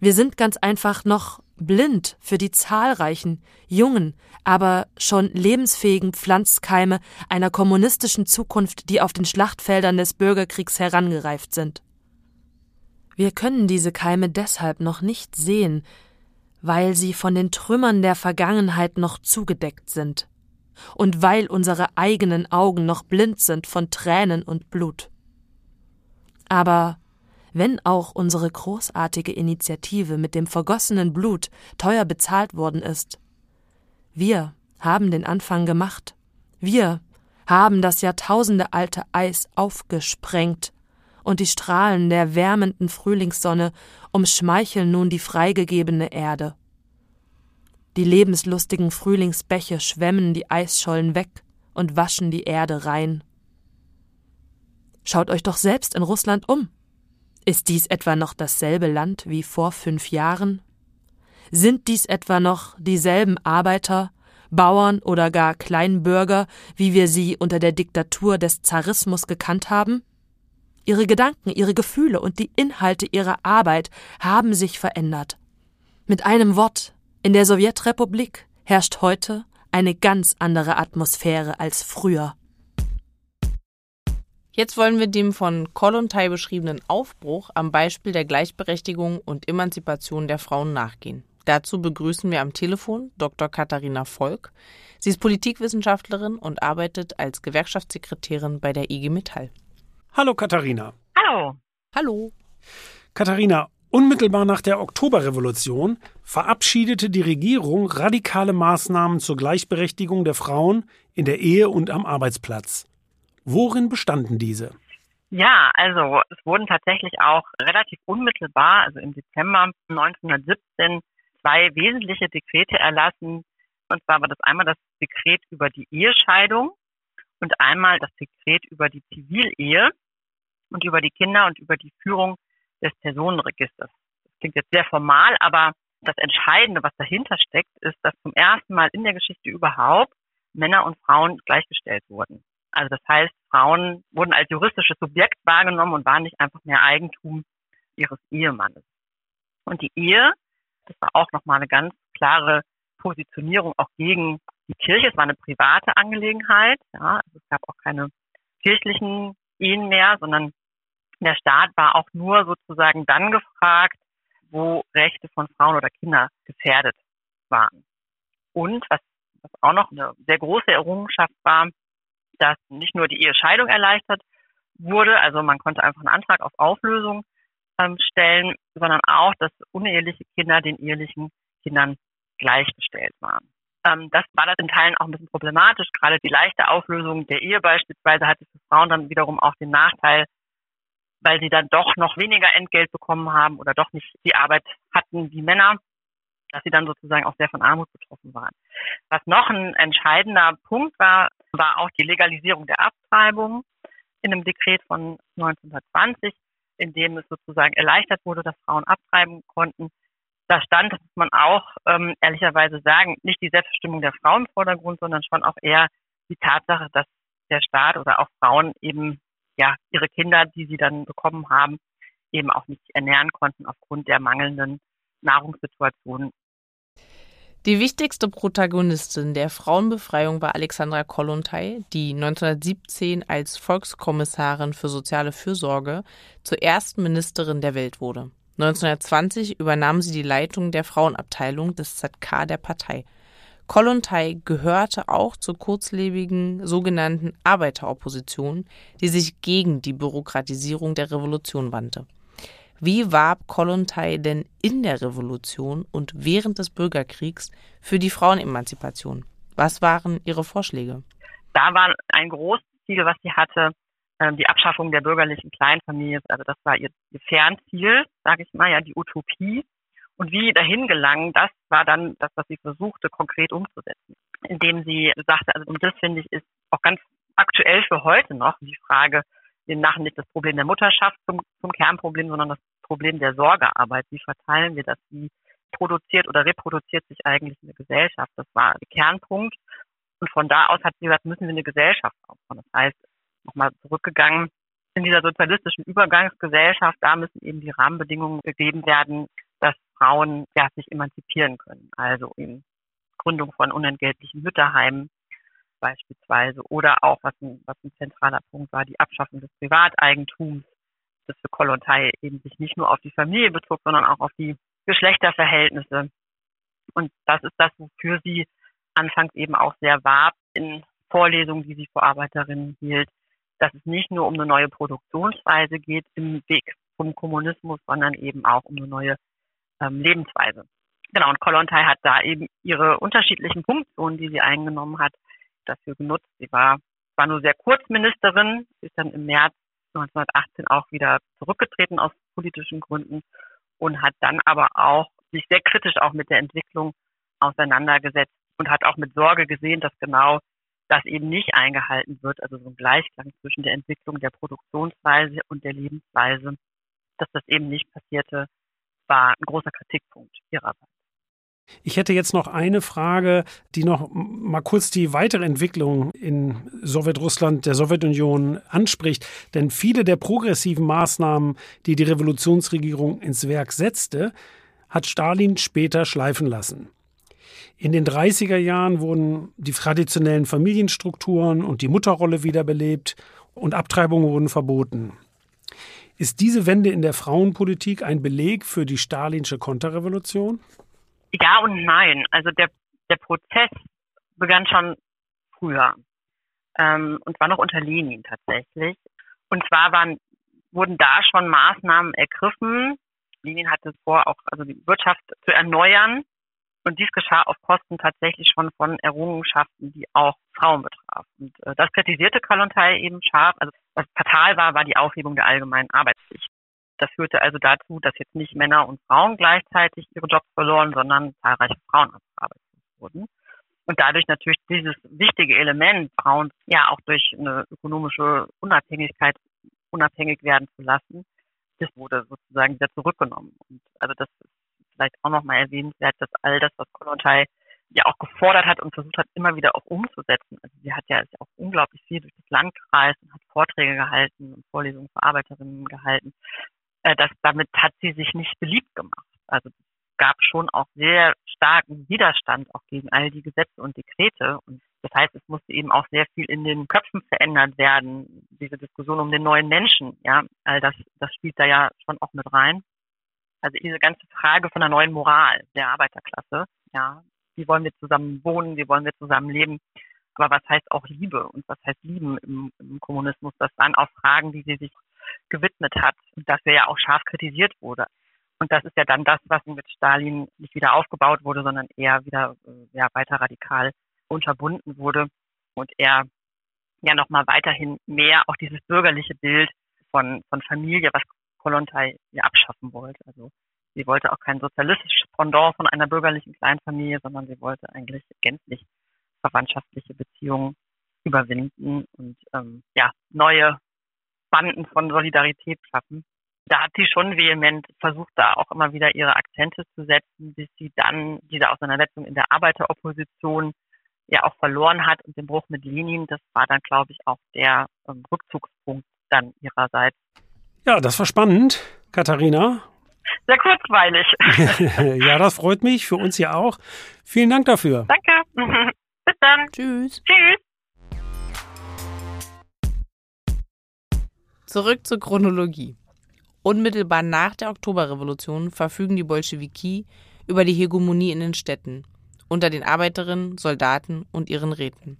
wir sind ganz einfach noch blind für die zahlreichen, jungen, aber schon lebensfähigen Pflanzkeime einer kommunistischen Zukunft, die auf den Schlachtfeldern des Bürgerkriegs herangereift sind. Wir können diese Keime deshalb noch nicht sehen, weil sie von den Trümmern der Vergangenheit noch zugedeckt sind und weil unsere eigenen Augen noch blind sind von Tränen und Blut. Aber wenn auch unsere großartige Initiative mit dem vergossenen Blut teuer bezahlt worden ist, wir haben den Anfang gemacht. Wir haben das jahrtausendealte Eis aufgesprengt und die Strahlen der wärmenden Frühlingssonne umschmeicheln nun die freigegebene Erde. Die lebenslustigen Frühlingsbäche schwemmen die Eisschollen weg und waschen die Erde rein. Schaut euch doch selbst in Russland um. Ist dies etwa noch dasselbe Land wie vor fünf Jahren? Sind dies etwa noch dieselben Arbeiter, Bauern oder gar Kleinbürger, wie wir sie unter der Diktatur des Zarismus gekannt haben? Ihre Gedanken, ihre Gefühle und die Inhalte ihrer Arbeit haben sich verändert. Mit einem Wort, in der Sowjetrepublik herrscht heute eine ganz andere Atmosphäre als früher. Jetzt wollen wir dem von Kollontai beschriebenen Aufbruch am Beispiel der Gleichberechtigung und Emanzipation der Frauen nachgehen. Dazu begrüßen wir am Telefon Dr. Katharina Volk. Sie ist Politikwissenschaftlerin und arbeitet als Gewerkschaftssekretärin bei der IG Metall. Hallo Katharina. Hallo. Hallo. Katharina, unmittelbar nach der Oktoberrevolution verabschiedete die Regierung radikale Maßnahmen zur Gleichberechtigung der Frauen in der Ehe und am Arbeitsplatz. Worin bestanden diese? Ja, also es wurden tatsächlich auch relativ unmittelbar, also im Dezember 1917, zwei wesentliche Dekrete erlassen. Und zwar war das einmal das Dekret über die Ehescheidung und einmal das Dekret über die Zivilehe und über die Kinder und über die Führung des Personenregisters. Das klingt jetzt sehr formal, aber das Entscheidende, was dahinter steckt, ist, dass zum ersten Mal in der Geschichte überhaupt Männer und Frauen gleichgestellt wurden. Also das heißt, Frauen wurden als juristisches Subjekt wahrgenommen und waren nicht einfach mehr Eigentum ihres Ehemannes. Und die Ehe, das war auch nochmal eine ganz klare Positionierung auch gegen die Kirche. Es war eine private Angelegenheit. Ja, also es gab auch keine kirchlichen Ehen mehr, sondern der Staat war auch nur sozusagen dann gefragt, wo Rechte von Frauen oder Kinder gefährdet waren. Und was, was auch noch eine sehr große Errungenschaft war, dass nicht nur die Ehescheidung erleichtert wurde, also man konnte einfach einen Antrag auf Auflösung ähm, stellen, sondern auch, dass uneheliche Kinder den ehelichen Kindern gleichgestellt waren. Ähm, das war das in Teilen auch ein bisschen problematisch. Gerade die leichte Auflösung der Ehe beispielsweise hatte für Frauen dann wiederum auch den Nachteil, weil sie dann doch noch weniger Entgelt bekommen haben oder doch nicht die Arbeit hatten wie Männer, dass sie dann sozusagen auch sehr von Armut betroffen waren. Was noch ein entscheidender Punkt war, war auch die Legalisierung der Abtreibung in einem Dekret von 1920, in dem es sozusagen erleichtert wurde, dass Frauen abtreiben konnten. Da stand, das muss man auch ähm, ehrlicherweise sagen, nicht die Selbstbestimmung der Frau im Vordergrund, sondern schon auch eher die Tatsache, dass der Staat oder auch Frauen eben ja ihre Kinder, die sie dann bekommen haben, eben auch nicht ernähren konnten aufgrund der mangelnden Nahrungssituation. Die wichtigste Protagonistin der Frauenbefreiung war Alexandra Kollontai, die 1917 als Volkskommissarin für soziale Fürsorge zur ersten Ministerin der Welt wurde. 1920 übernahm sie die Leitung der Frauenabteilung des ZK der Partei. Kollontai gehörte auch zur kurzlebigen sogenannten Arbeiteropposition, die sich gegen die Bürokratisierung der Revolution wandte. Wie warb Kollontai denn in der Revolution und während des Bürgerkriegs für die Frauenemanzipation? Was waren ihre Vorschläge? Da war ein großes Ziel, was sie hatte, ähm, die Abschaffung der bürgerlichen Kleinfamilie. Also das war ihr, Fernziel, sage ich mal, ja, die Utopie. Und wie dahin gelangen, das war dann das, was sie versuchte, konkret umzusetzen. Indem sie sagte, also und das finde ich ist auch ganz aktuell für heute noch die Frage, wir machen nicht das Problem der Mutterschaft zum, zum Kernproblem, sondern das Problem der Sorgearbeit. Wie verteilen wir das? Wie produziert oder reproduziert sich eigentlich eine Gesellschaft? Das war der Kernpunkt. Und von da aus hat sie gesagt, müssen wir eine Gesellschaft aufbauen. Das heißt, nochmal zurückgegangen, in dieser sozialistischen Übergangsgesellschaft, da müssen eben die Rahmenbedingungen gegeben werden, dass Frauen ja, sich emanzipieren können. Also in Gründung von unentgeltlichen Mütterheimen, beispielsweise oder auch, was ein, was ein zentraler Punkt war, die Abschaffung des Privateigentums, das für Kollontai eben sich nicht nur auf die Familie bezog, sondern auch auf die Geschlechterverhältnisse. Und das ist das, wofür sie anfangs eben auch sehr warb in Vorlesungen, die sie vor Arbeiterinnen hielt, dass es nicht nur um eine neue Produktionsweise geht im Weg vom Kommunismus, sondern eben auch um eine neue ähm, Lebensweise. Genau, und Kollontai hat da eben ihre unterschiedlichen Funktionen, die sie eingenommen hat, dafür genutzt. Sie war zwar nur sehr kurz Ministerin, ist dann im März 1918 auch wieder zurückgetreten aus politischen Gründen und hat dann aber auch sich sehr kritisch auch mit der Entwicklung auseinandergesetzt und hat auch mit Sorge gesehen, dass genau das eben nicht eingehalten wird, also so ein Gleichklang zwischen der Entwicklung der Produktionsweise und der Lebensweise, dass das eben nicht passierte, war ein großer Kritikpunkt ihrerseits. Ich hätte jetzt noch eine Frage, die noch mal kurz die weitere Entwicklung in Sowjetrussland, der Sowjetunion anspricht. Denn viele der progressiven Maßnahmen, die die Revolutionsregierung ins Werk setzte, hat Stalin später schleifen lassen. In den 30er Jahren wurden die traditionellen Familienstrukturen und die Mutterrolle wiederbelebt und Abtreibungen wurden verboten. Ist diese Wende in der Frauenpolitik ein Beleg für die stalinsche Konterrevolution? Ja und nein. Also der, der Prozess begann schon früher ähm, und war noch unter Lenin tatsächlich. Und zwar waren, wurden da schon Maßnahmen ergriffen. Lenin hatte vor, auch also die Wirtschaft zu erneuern. Und dies geschah auf Kosten tatsächlich schon von Errungenschaften, die auch Frauen betrafen. Und äh, das kritisierte Kalontai eben scharf. Also was fatal war, war die Aufhebung der allgemeinen Arbeitspflicht. Das führte also dazu, dass jetzt nicht Männer und Frauen gleichzeitig ihre Jobs verloren, sondern zahlreiche Frauen arbeitslos wurden. Und dadurch natürlich dieses wichtige Element, Frauen ja auch durch eine ökonomische Unabhängigkeit unabhängig werden zu lassen, das wurde sozusagen wieder zurückgenommen. Und also das ist vielleicht auch nochmal erwähnenswert, dass all das, was Kollontai ja auch gefordert hat und versucht hat, immer wieder auch umzusetzen. Also sie hat ja auch unglaublich viel durch das Land gereist und hat Vorträge gehalten und Vorlesungen für Arbeiterinnen gehalten. Äh, das, damit hat sie sich nicht beliebt gemacht. Also es gab schon auch sehr starken Widerstand auch gegen all die Gesetze und Dekrete. Und das heißt, es musste eben auch sehr viel in den Köpfen verändert werden. diese Diskussion um den neuen Menschen, ja, all das, das spielt da ja schon auch mit rein. Also diese ganze Frage von der neuen Moral der Arbeiterklasse, ja, wie wollen wir zusammen wohnen, wie wollen wir zusammen leben, aber was heißt auch Liebe und was heißt Lieben im, im Kommunismus? Das waren auch Fragen, die sie sich gewidmet hat und das ja auch scharf kritisiert wurde. Und das ist ja dann das, was mit Stalin nicht wieder aufgebaut wurde, sondern eher wieder äh, ja, weiter radikal unterbunden wurde und er ja nochmal weiterhin mehr auch dieses bürgerliche Bild von, von Familie, was Kollontai ja abschaffen wollte. Also sie wollte auch kein sozialistisches Pendant von einer bürgerlichen Kleinfamilie, sondern sie wollte eigentlich gänzlich verwandtschaftliche Beziehungen überwinden und ähm, ja, neue Banden von Solidarität schaffen. Da hat sie schon vehement versucht, da auch immer wieder ihre Akzente zu setzen, bis sie dann diese Auseinandersetzung in der Arbeiteropposition ja auch verloren hat und den Bruch mit Lenin, das war dann, glaube ich, auch der ähm, Rückzugspunkt dann ihrerseits. Ja, das war spannend, Katharina. Sehr kurzweilig. (laughs) ja, das freut mich, für uns ja auch. Vielen Dank dafür. Danke. (laughs) Bis dann. Tschüss. Tschüss. Zurück zur Chronologie. Unmittelbar nach der Oktoberrevolution verfügen die Bolschewiki über die Hegemonie in den Städten, unter den Arbeiterinnen, Soldaten und ihren Räten.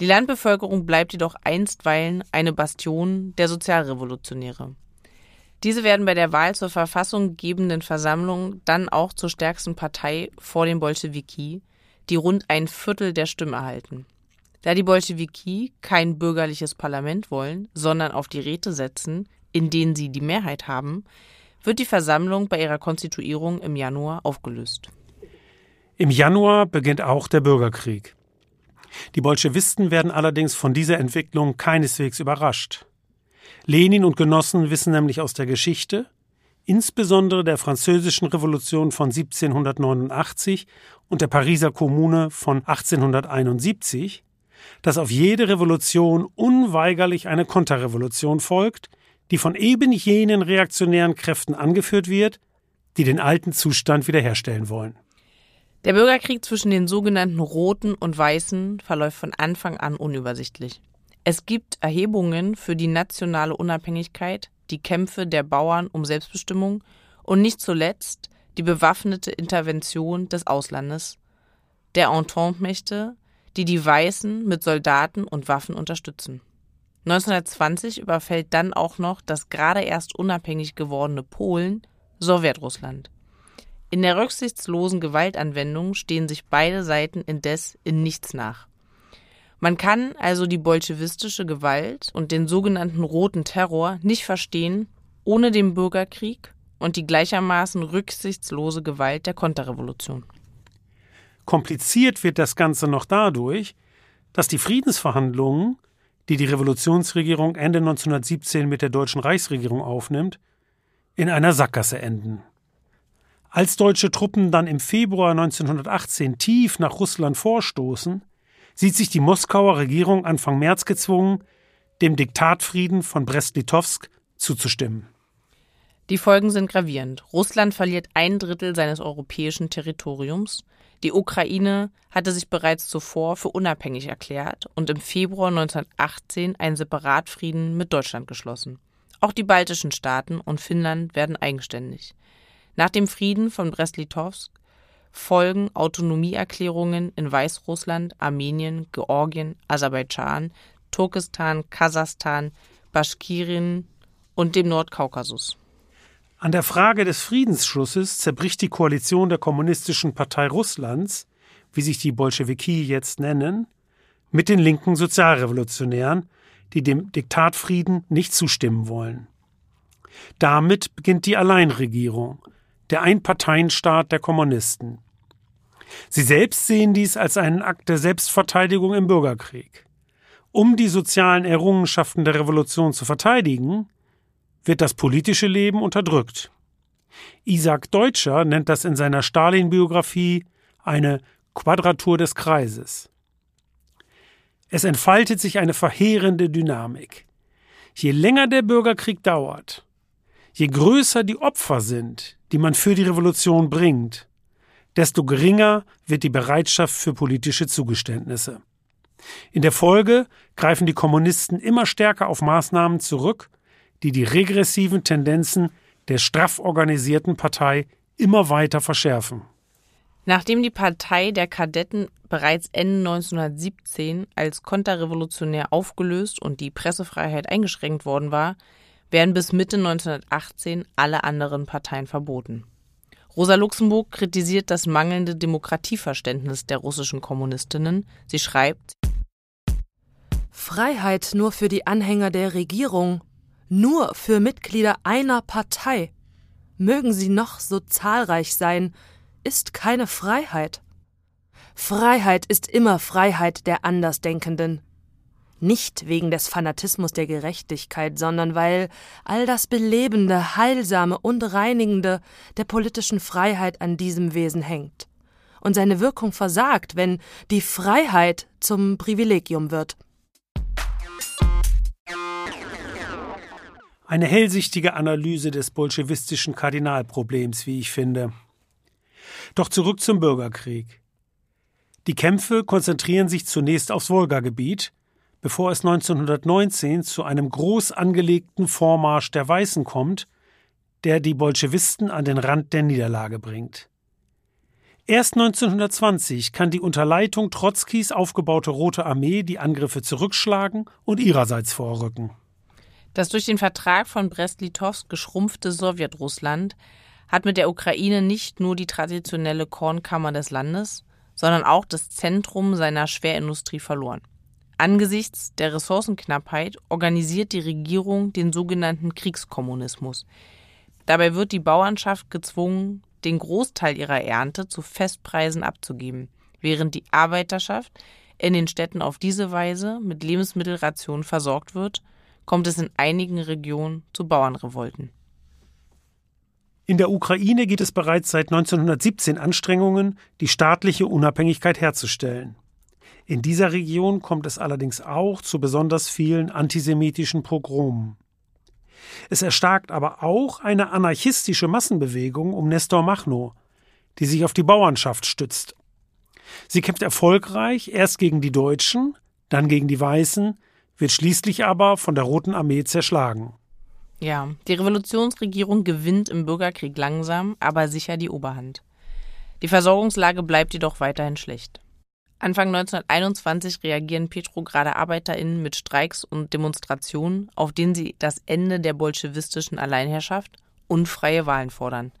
Die Landbevölkerung bleibt jedoch einstweilen eine Bastion der Sozialrevolutionäre. Diese werden bei der Wahl zur Verfassung gebenden Versammlung dann auch zur stärksten Partei vor den Bolschewiki, die rund ein Viertel der Stimmen erhalten. Da die Bolschewiki kein bürgerliches Parlament wollen, sondern auf die Räte setzen, in denen sie die Mehrheit haben, wird die Versammlung bei ihrer Konstituierung im Januar aufgelöst. Im Januar beginnt auch der Bürgerkrieg. Die Bolschewisten werden allerdings von dieser Entwicklung keineswegs überrascht. Lenin und Genossen wissen nämlich aus der Geschichte, insbesondere der französischen Revolution von 1789 und der Pariser Kommune von 1871, dass auf jede Revolution unweigerlich eine Konterrevolution folgt, die von eben jenen reaktionären Kräften angeführt wird, die den alten Zustand wiederherstellen wollen. Der Bürgerkrieg zwischen den sogenannten Roten und Weißen verläuft von Anfang an unübersichtlich. Es gibt Erhebungen für die nationale Unabhängigkeit, die Kämpfe der Bauern um Selbstbestimmung und nicht zuletzt die bewaffnete Intervention des Auslandes, der Entente-Mächte, die die Weißen mit Soldaten und Waffen unterstützen. 1920 überfällt dann auch noch das gerade erst unabhängig gewordene Polen Sowjetrussland. In der rücksichtslosen Gewaltanwendung stehen sich beide Seiten indes in nichts nach. Man kann also die bolschewistische Gewalt und den sogenannten Roten Terror nicht verstehen ohne den Bürgerkrieg und die gleichermaßen rücksichtslose Gewalt der Konterrevolution. Kompliziert wird das Ganze noch dadurch, dass die Friedensverhandlungen, die die Revolutionsregierung Ende 1917 mit der deutschen Reichsregierung aufnimmt, in einer Sackgasse enden. Als deutsche Truppen dann im Februar 1918 tief nach Russland vorstoßen, sieht sich die Moskauer Regierung Anfang März gezwungen, dem Diktatfrieden von Brest-Litovsk zuzustimmen. Die Folgen sind gravierend. Russland verliert ein Drittel seines europäischen Territoriums. Die Ukraine hatte sich bereits zuvor für unabhängig erklärt und im Februar 1918 einen Separatfrieden mit Deutschland geschlossen. Auch die baltischen Staaten und Finnland werden eigenständig. Nach dem Frieden von Brest-Litovsk folgen Autonomieerklärungen in Weißrussland, Armenien, Georgien, Aserbaidschan, Turkestan, Kasachstan, Baschkirien und dem Nordkaukasus. An der Frage des Friedensschlusses zerbricht die Koalition der Kommunistischen Partei Russlands, wie sich die Bolschewiki jetzt nennen, mit den linken Sozialrevolutionären, die dem Diktatfrieden nicht zustimmen wollen. Damit beginnt die Alleinregierung, der Einparteienstaat der Kommunisten. Sie selbst sehen dies als einen Akt der Selbstverteidigung im Bürgerkrieg. Um die sozialen Errungenschaften der Revolution zu verteidigen, wird das politische Leben unterdrückt. Isaac Deutscher nennt das in seiner Stalin-Biografie eine Quadratur des Kreises. Es entfaltet sich eine verheerende Dynamik. Je länger der Bürgerkrieg dauert, je größer die Opfer sind, die man für die Revolution bringt, desto geringer wird die Bereitschaft für politische Zugeständnisse. In der Folge greifen die Kommunisten immer stärker auf Maßnahmen zurück, die die regressiven Tendenzen der straff organisierten Partei immer weiter verschärfen. Nachdem die Partei der Kadetten bereits Ende 1917 als konterrevolutionär aufgelöst und die Pressefreiheit eingeschränkt worden war, werden bis Mitte 1918 alle anderen Parteien verboten. Rosa Luxemburg kritisiert das mangelnde Demokratieverständnis der russischen Kommunistinnen. Sie schreibt Freiheit nur für die Anhänger der Regierung, nur für Mitglieder einer Partei, mögen sie noch so zahlreich sein, ist keine Freiheit. Freiheit ist immer Freiheit der Andersdenkenden. Nicht wegen des Fanatismus der Gerechtigkeit, sondern weil all das Belebende, Heilsame und Reinigende der politischen Freiheit an diesem Wesen hängt und seine Wirkung versagt, wenn die Freiheit zum Privilegium wird. Eine hellsichtige Analyse des bolschewistischen Kardinalproblems, wie ich finde. Doch zurück zum Bürgerkrieg. Die Kämpfe konzentrieren sich zunächst aufs Wolgagebiet, bevor es 1919 zu einem groß angelegten Vormarsch der Weißen kommt, der die Bolschewisten an den Rand der Niederlage bringt. Erst 1920 kann die unter Leitung Trotzkis aufgebaute Rote Armee die Angriffe zurückschlagen und ihrerseits vorrücken. Das durch den Vertrag von Brest-Litovsk geschrumpfte Sowjetrussland hat mit der Ukraine nicht nur die traditionelle Kornkammer des Landes, sondern auch das Zentrum seiner Schwerindustrie verloren. Angesichts der Ressourcenknappheit organisiert die Regierung den sogenannten Kriegskommunismus. Dabei wird die Bauernschaft gezwungen, den Großteil ihrer Ernte zu Festpreisen abzugeben, während die Arbeiterschaft in den Städten auf diese Weise mit Lebensmittelrationen versorgt wird kommt es in einigen Regionen zu Bauernrevolten. In der Ukraine geht es bereits seit 1917 Anstrengungen, die staatliche Unabhängigkeit herzustellen. In dieser Region kommt es allerdings auch zu besonders vielen antisemitischen Pogromen. Es erstarkt aber auch eine anarchistische Massenbewegung um Nestor Machno, die sich auf die Bauernschaft stützt. Sie kämpft erfolgreich erst gegen die Deutschen, dann gegen die Weißen, wird schließlich aber von der Roten Armee zerschlagen. Ja, die Revolutionsregierung gewinnt im Bürgerkrieg langsam, aber sicher die Oberhand. Die Versorgungslage bleibt jedoch weiterhin schlecht. Anfang 1921 reagieren Petrograder ArbeiterInnen mit Streiks und Demonstrationen, auf denen sie das Ende der bolschewistischen Alleinherrschaft und freie Wahlen fordern.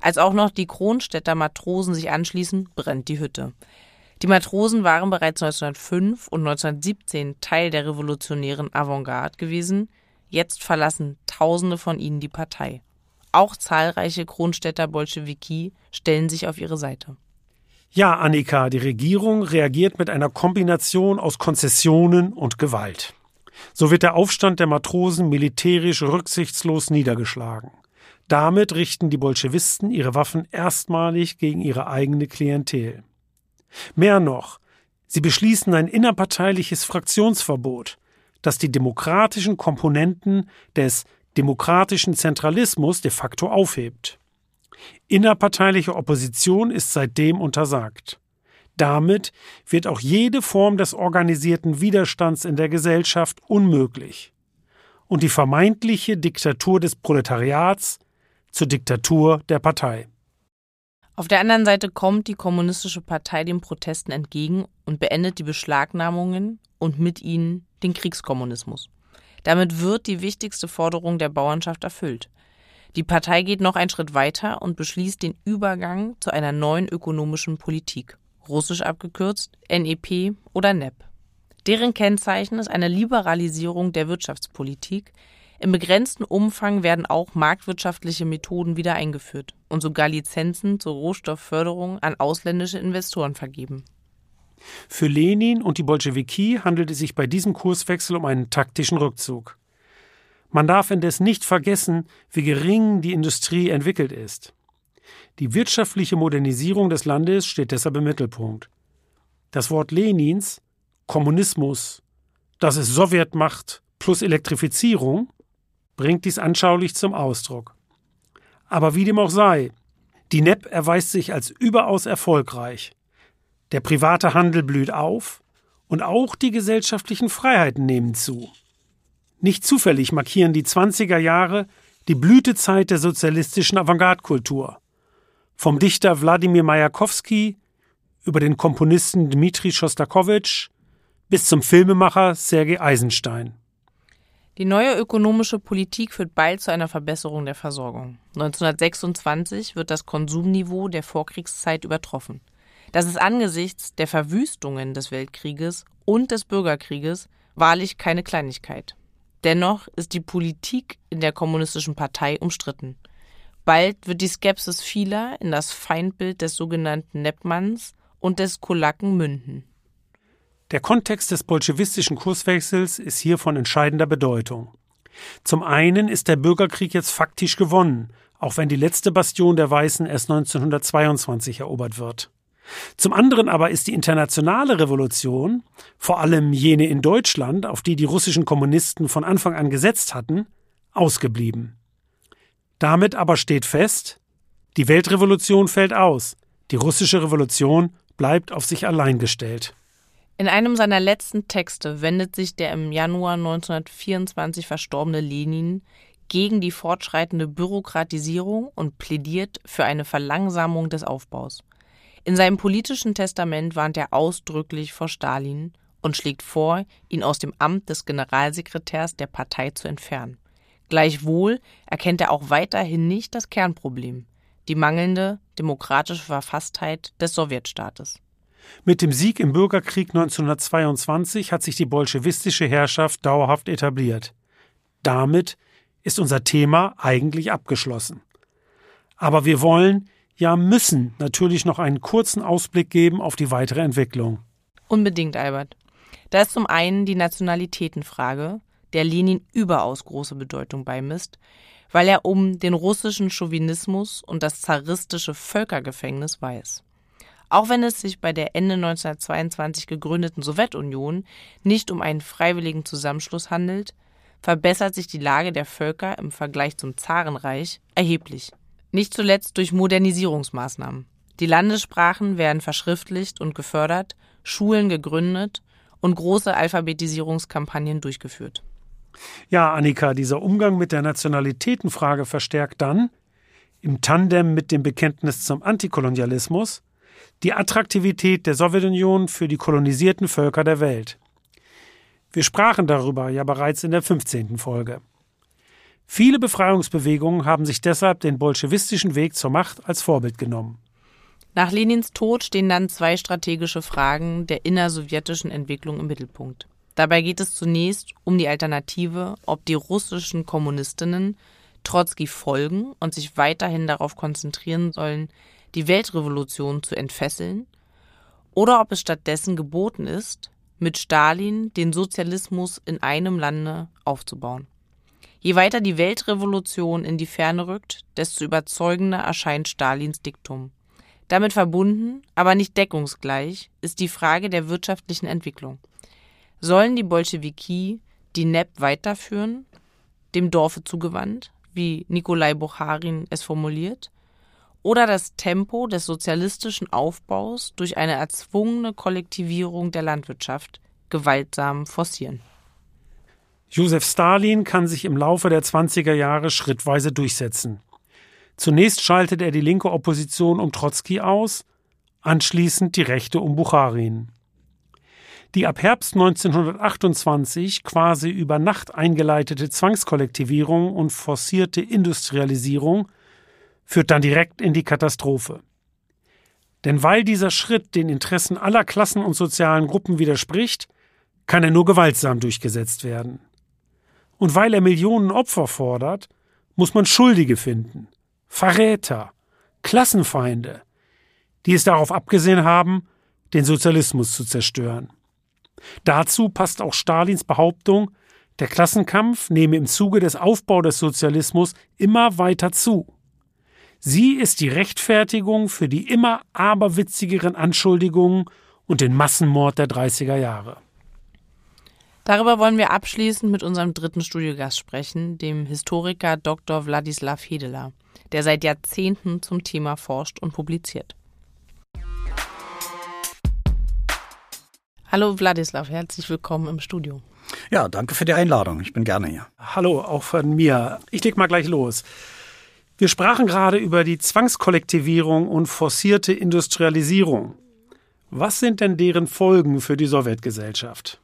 Als auch noch die Kronstädter Matrosen sich anschließen, brennt die Hütte. Die Matrosen waren bereits 1905 und 1917 Teil der revolutionären Avantgarde gewesen, jetzt verlassen Tausende von ihnen die Partei. Auch zahlreiche Kronstädter Bolschewiki stellen sich auf ihre Seite. Ja, Annika, die Regierung reagiert mit einer Kombination aus Konzessionen und Gewalt. So wird der Aufstand der Matrosen militärisch rücksichtslos niedergeschlagen. Damit richten die Bolschewisten ihre Waffen erstmalig gegen ihre eigene Klientel. Mehr noch, sie beschließen ein innerparteiliches Fraktionsverbot, das die demokratischen Komponenten des demokratischen Zentralismus de facto aufhebt. Innerparteiliche Opposition ist seitdem untersagt. Damit wird auch jede Form des organisierten Widerstands in der Gesellschaft unmöglich und die vermeintliche Diktatur des Proletariats zur Diktatur der Partei. Auf der anderen Seite kommt die Kommunistische Partei den Protesten entgegen und beendet die Beschlagnahmungen und mit ihnen den Kriegskommunismus. Damit wird die wichtigste Forderung der Bauernschaft erfüllt. Die Partei geht noch einen Schritt weiter und beschließt den Übergang zu einer neuen ökonomischen Politik, russisch abgekürzt NEP oder NEP. Deren Kennzeichen ist eine Liberalisierung der Wirtschaftspolitik, im begrenzten Umfang werden auch marktwirtschaftliche Methoden wieder eingeführt und sogar Lizenzen zur Rohstoffförderung an ausländische Investoren vergeben. Für Lenin und die Bolschewiki handelt es sich bei diesem Kurswechsel um einen taktischen Rückzug. Man darf indes nicht vergessen, wie gering die Industrie entwickelt ist. Die wirtschaftliche Modernisierung des Landes steht deshalb im Mittelpunkt. Das Wort Lenins, Kommunismus, das ist Sowjetmacht plus Elektrifizierung, bringt dies anschaulich zum Ausdruck. Aber wie dem auch sei, die NEP erweist sich als überaus erfolgreich. Der private Handel blüht auf Und auch die gesellschaftlichen Freiheiten nehmen zu. Nicht zufällig markieren die 20er Jahre die Blütezeit der sozialistischen Avantgarde-Kultur. Vom Dichter Wladimir Majakowski über den Komponisten Dmitri Schostakowitsch bis zum Filmemacher Sergei Eisenstein. Die neue ökonomische Politik führt bald zu einer Verbesserung der Versorgung. 1926 wird das Konsumniveau der Vorkriegszeit übertroffen. Das ist angesichts der Verwüstungen des Weltkrieges und des Bürgerkrieges wahrlich keine Kleinigkeit. Dennoch ist die Politik in der kommunistischen Partei umstritten. Bald wird die Skepsis vieler in das Feindbild des sogenannten Neppmanns und des Kulaken münden. Der Kontext des bolschewistischen Kurswechsels ist hier von entscheidender Bedeutung. Zum einen ist der Bürgerkrieg jetzt faktisch gewonnen, auch wenn die letzte Bastion der Weißen erst 1922 erobert wird. Zum anderen aber ist die internationale Revolution, vor allem jene in Deutschland, auf die die russischen Kommunisten von Anfang an gesetzt hatten, ausgeblieben. Damit aber steht fest, die Weltrevolution fällt aus, die russische Revolution bleibt auf sich allein gestellt. In einem seiner letzten Texte wendet sich der im Januar 1924 verstorbene Lenin gegen die fortschreitende Bürokratisierung und plädiert für eine Verlangsamung des Aufbaus. In seinem politischen Testament warnt er ausdrücklich vor Stalin und schlägt vor, ihn aus dem Amt des Generalsekretärs der Partei zu entfernen. Gleichwohl erkennt er auch weiterhin nicht das Kernproblem, die mangelnde demokratische Verfasstheit des Sowjetstaates. Mit dem Sieg im Bürgerkrieg 1922 hat sich die bolschewistische Herrschaft dauerhaft etabliert. Damit ist unser Thema eigentlich abgeschlossen. Aber wir wollen ja müssen natürlich noch einen kurzen Ausblick geben auf die weitere Entwicklung. Unbedingt, Albert. Da ist zum einen die Nationalitätenfrage, der Lenin überaus große Bedeutung beimisst, weil er um den russischen Chauvinismus und das zaristische Völkergefängnis weiß. Auch wenn es sich bei der Ende 1922 gegründeten Sowjetunion nicht um einen freiwilligen Zusammenschluss handelt, verbessert sich die Lage der Völker im Vergleich zum Zarenreich erheblich. Nicht zuletzt durch Modernisierungsmaßnahmen. Die Landessprachen werden verschriftlicht und gefördert, Schulen gegründet und große Alphabetisierungskampagnen durchgeführt. Ja, Annika, dieser Umgang mit der Nationalitätenfrage verstärkt dann, im Tandem mit dem Bekenntnis zum Antikolonialismus, die Attraktivität der Sowjetunion für die kolonisierten Völker der Welt. Wir sprachen darüber ja bereits in der 15. Folge. Viele Befreiungsbewegungen haben sich deshalb den bolschewistischen Weg zur Macht als Vorbild genommen. Nach Lenins Tod stehen dann zwei strategische Fragen der innersowjetischen Entwicklung im Mittelpunkt. Dabei geht es zunächst um die Alternative, ob die russischen Kommunistinnen Trotzki folgen und sich weiterhin darauf konzentrieren sollen, die Weltrevolution zu entfesseln, oder ob es stattdessen geboten ist, mit Stalin den Sozialismus in einem Lande aufzubauen. Je weiter die Weltrevolution in die Ferne rückt, desto überzeugender erscheint Stalins Diktum. Damit verbunden, aber nicht deckungsgleich, ist die Frage der wirtschaftlichen Entwicklung. Sollen die Bolschewiki die NEP weiterführen, dem Dorfe zugewandt, wie Nikolai Bucharin es formuliert, oder das Tempo des sozialistischen Aufbaus durch eine erzwungene Kollektivierung der Landwirtschaft gewaltsam forcieren? Josef Stalin kann sich im Laufe der 20er Jahre schrittweise durchsetzen. Zunächst schaltet er die linke Opposition um Trotzki aus, anschließend die rechte um Bucharin. Die ab Herbst 1928 quasi über Nacht eingeleitete Zwangskollektivierung und forcierte Industrialisierung führt dann direkt in die Katastrophe. Denn weil dieser Schritt den Interessen aller Klassen und sozialen Gruppen widerspricht, kann er nur gewaltsam durchgesetzt werden. Und weil er Millionen Opfer fordert, muss man Schuldige finden, Verräter, Klassenfeinde, die es darauf abgesehen haben, den Sozialismus zu zerstören. Dazu passt auch Stalins Behauptung, der Klassenkampf nehme im Zuge des Aufbaus des Sozialismus immer weiter zu. Sie ist die Rechtfertigung für die immer aberwitzigeren Anschuldigungen und den Massenmord der 30er Jahre. Darüber wollen wir abschließend mit unserem dritten Studiogast sprechen, dem Historiker Dr. Wladislav Hedeler, der seit Jahrzehnten zum Thema forscht und publiziert. Hallo Wladislav, herzlich willkommen im Studio. Ja, danke für die Einladung. Ich bin gerne hier. Hallo, auch von mir. Ich leg mal gleich los. Wir sprachen gerade über die Zwangskollektivierung und forcierte Industrialisierung. Was sind denn deren Folgen für die Sowjetgesellschaft?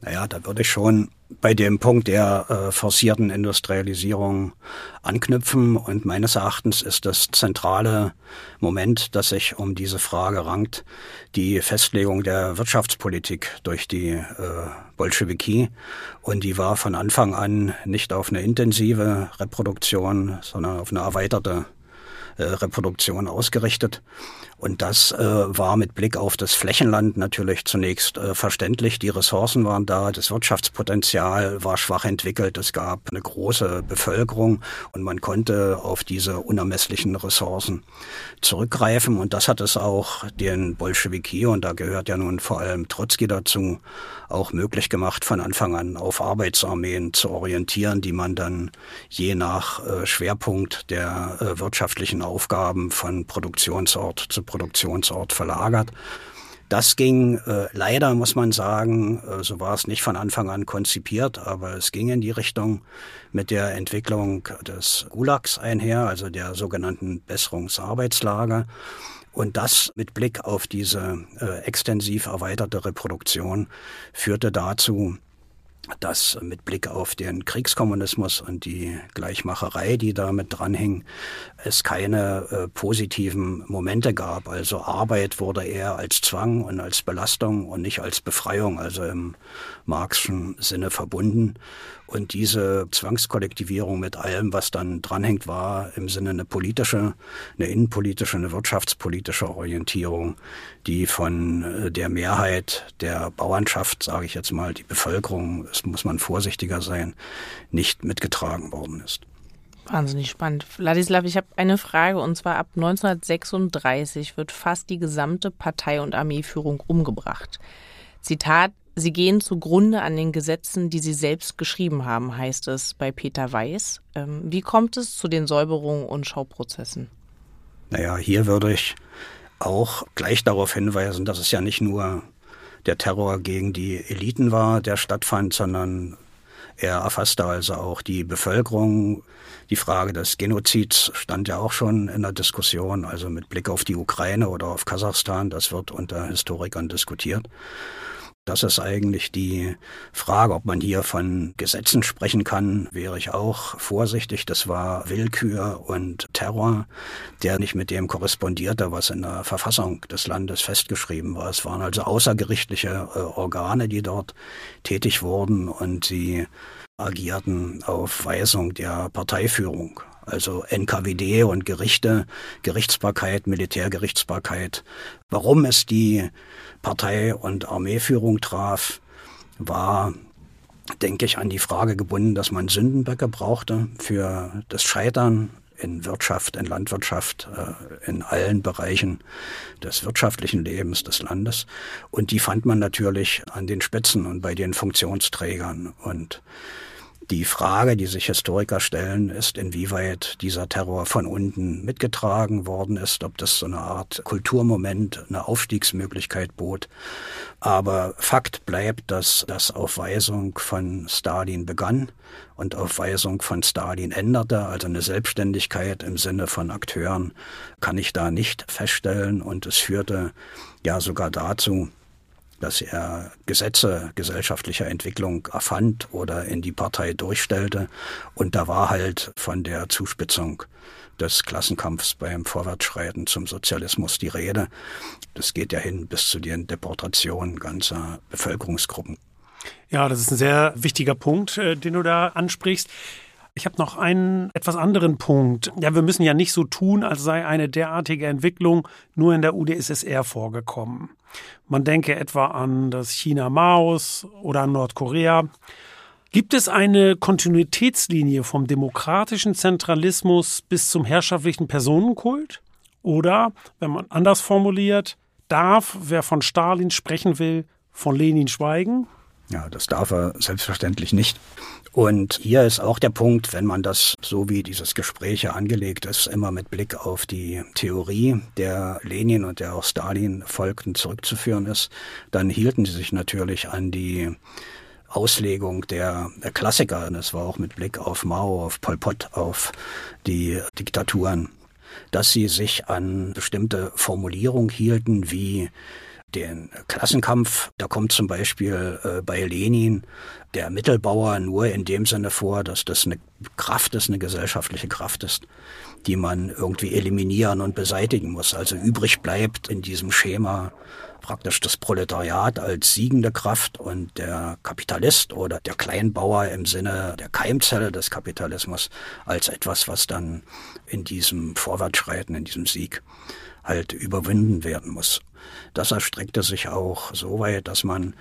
Naja, da würde ich schon bei dem Punkt der äh, forcierten Industrialisierung anknüpfen. Und meines Erachtens ist das zentrale Moment, das sich um diese Frage rankt, die Festlegung der Wirtschaftspolitik durch die äh, Bolschewiki. Und die war von Anfang an nicht auf eine intensive Reproduktion, sondern auf eine erweiterte äh, Reproduktion ausgerichtet. Und das äh, war mit Blick auf das Flächenland natürlich zunächst äh, verständlich. Die Ressourcen waren da, das Wirtschaftspotenzial war schwach entwickelt, es gab eine große Bevölkerung und man konnte auf diese unermesslichen Ressourcen zurückgreifen. Und das hat es auch den Bolschewiki, und da gehört ja nun vor allem Trotzki dazu, auch möglich gemacht, von Anfang an auf Arbeitsarmeen zu orientieren, die man dann je nach äh, Schwerpunkt der äh, wirtschaftlichen Aufgaben von Produktionsort zu Produktionsort verlagert. Das ging äh, leider, muss man sagen, äh, so war es nicht von Anfang an konzipiert, aber es ging in die Richtung mit der Entwicklung des Gulags einher, also der sogenannten Besserungsarbeitslager. Und das mit Blick auf diese äh, extensiv erweiterte Reproduktion führte dazu, dass mit Blick auf den Kriegskommunismus und die Gleichmacherei, die damit dranhing, es keine äh, positiven Momente gab. Also Arbeit wurde eher als Zwang und als Belastung und nicht als Befreiung, also im Marxischen Sinne verbunden. Und diese Zwangskollektivierung mit allem, was dann dranhängt, war im Sinne eine politische, eine innenpolitische, eine wirtschaftspolitische Orientierung, die von äh, der Mehrheit der Bauernschaft, sage ich jetzt mal, die Bevölkerung, es muss man vorsichtiger sein, nicht mitgetragen worden ist. Wahnsinnig spannend. Ladislav, ich habe eine Frage und zwar ab 1936 wird fast die gesamte Partei- und Armeeführung umgebracht. Zitat, Sie gehen zugrunde an den Gesetzen, die Sie selbst geschrieben haben, heißt es bei Peter Weiß. Ähm, wie kommt es zu den Säuberungen und Schauprozessen? Naja, hier würde ich auch gleich darauf hinweisen, dass es ja nicht nur der Terror gegen die Eliten war, der stattfand, sondern er erfasste also auch die Bevölkerung. Die Frage des Genozids stand ja auch schon in der Diskussion, also mit Blick auf die Ukraine oder auf Kasachstan. Das wird unter Historikern diskutiert. Das ist eigentlich die Frage, ob man hier von Gesetzen sprechen kann, wäre ich auch vorsichtig. Das war Willkür und Terror, der nicht mit dem korrespondierte, was in der Verfassung des Landes festgeschrieben war. Es waren also außergerichtliche äh, Organe, die dort tätig wurden und sie agierten auf Weisung der Parteiführung also NKWD und Gerichte, Gerichtsbarkeit, Militärgerichtsbarkeit. Warum es die Partei- und Armeeführung traf, war, denke ich, an die Frage gebunden, dass man Sündenböcke brauchte für das Scheitern in Wirtschaft, in Landwirtschaft, äh, in allen Bereichen des wirtschaftlichen Lebens des Landes. Und die fand man natürlich an den Spitzen und bei den Funktionsträgern. Und die Frage, die sich Historiker stellen, ist, inwieweit dieser Terror von unten mitgetragen worden ist, ob das so eine Art Kulturmoment, eine Aufstiegsmöglichkeit bot. Aber Fakt bleibt, dass das auf Weisung von Stalin begann und auf Weisung von Stalin änderte. Also eine Selbstständigkeit im Sinne von Akteuren kann ich da nicht feststellen. Und es führte ja sogar dazu, dass er Gesetze gesellschaftlicher Entwicklung erfand oder in die Partei durchstellte. Und da war halt von der Zuspitzung des Klassenkampfs beim Vorwärtsschreiten zum Sozialismus die Rede. Das geht ja hin bis zu den Deportationen ganzer Bevölkerungsgruppen. Ja, das ist ein sehr wichtiger Punkt, äh, den du da ansprichst. Ich habe noch einen etwas anderen Punkt. Ja, wir müssen ja nicht so tun, als sei eine derartige Entwicklung nur in der UdSSR vorgekommen. Man denke etwa an das China Maos oder an Nordkorea. Gibt es eine Kontinuitätslinie vom demokratischen Zentralismus bis zum herrschaftlichen Personenkult? Oder, wenn man anders formuliert, darf, wer von Stalin sprechen will, von Lenin schweigen? Ja, das darf er selbstverständlich nicht. Und hier ist auch der Punkt, wenn man das, so wie dieses Gespräch ja angelegt ist, immer mit Blick auf die Theorie der Lenin und der auch Stalin folgten zurückzuführen ist, dann hielten sie sich natürlich an die Auslegung der, Klassiker. Das war auch mit Blick auf Mao, auf Pol Pot, auf die Diktaturen, dass sie sich an bestimmte Formulierungen hielten wie den Klassenkampf, da kommt zum Beispiel äh, bei Lenin der Mittelbauer nur in dem Sinne vor, dass das eine Kraft ist, eine gesellschaftliche Kraft ist, die man irgendwie eliminieren und beseitigen muss. Also übrig bleibt in diesem Schema praktisch das Proletariat als siegende Kraft und der Kapitalist oder der Kleinbauer im Sinne der Keimzelle des Kapitalismus als etwas, was dann in diesem Vorwärtsschreiten, in diesem Sieg halt überwinden werden muss. Das erstreckte sich auch so weit, dass man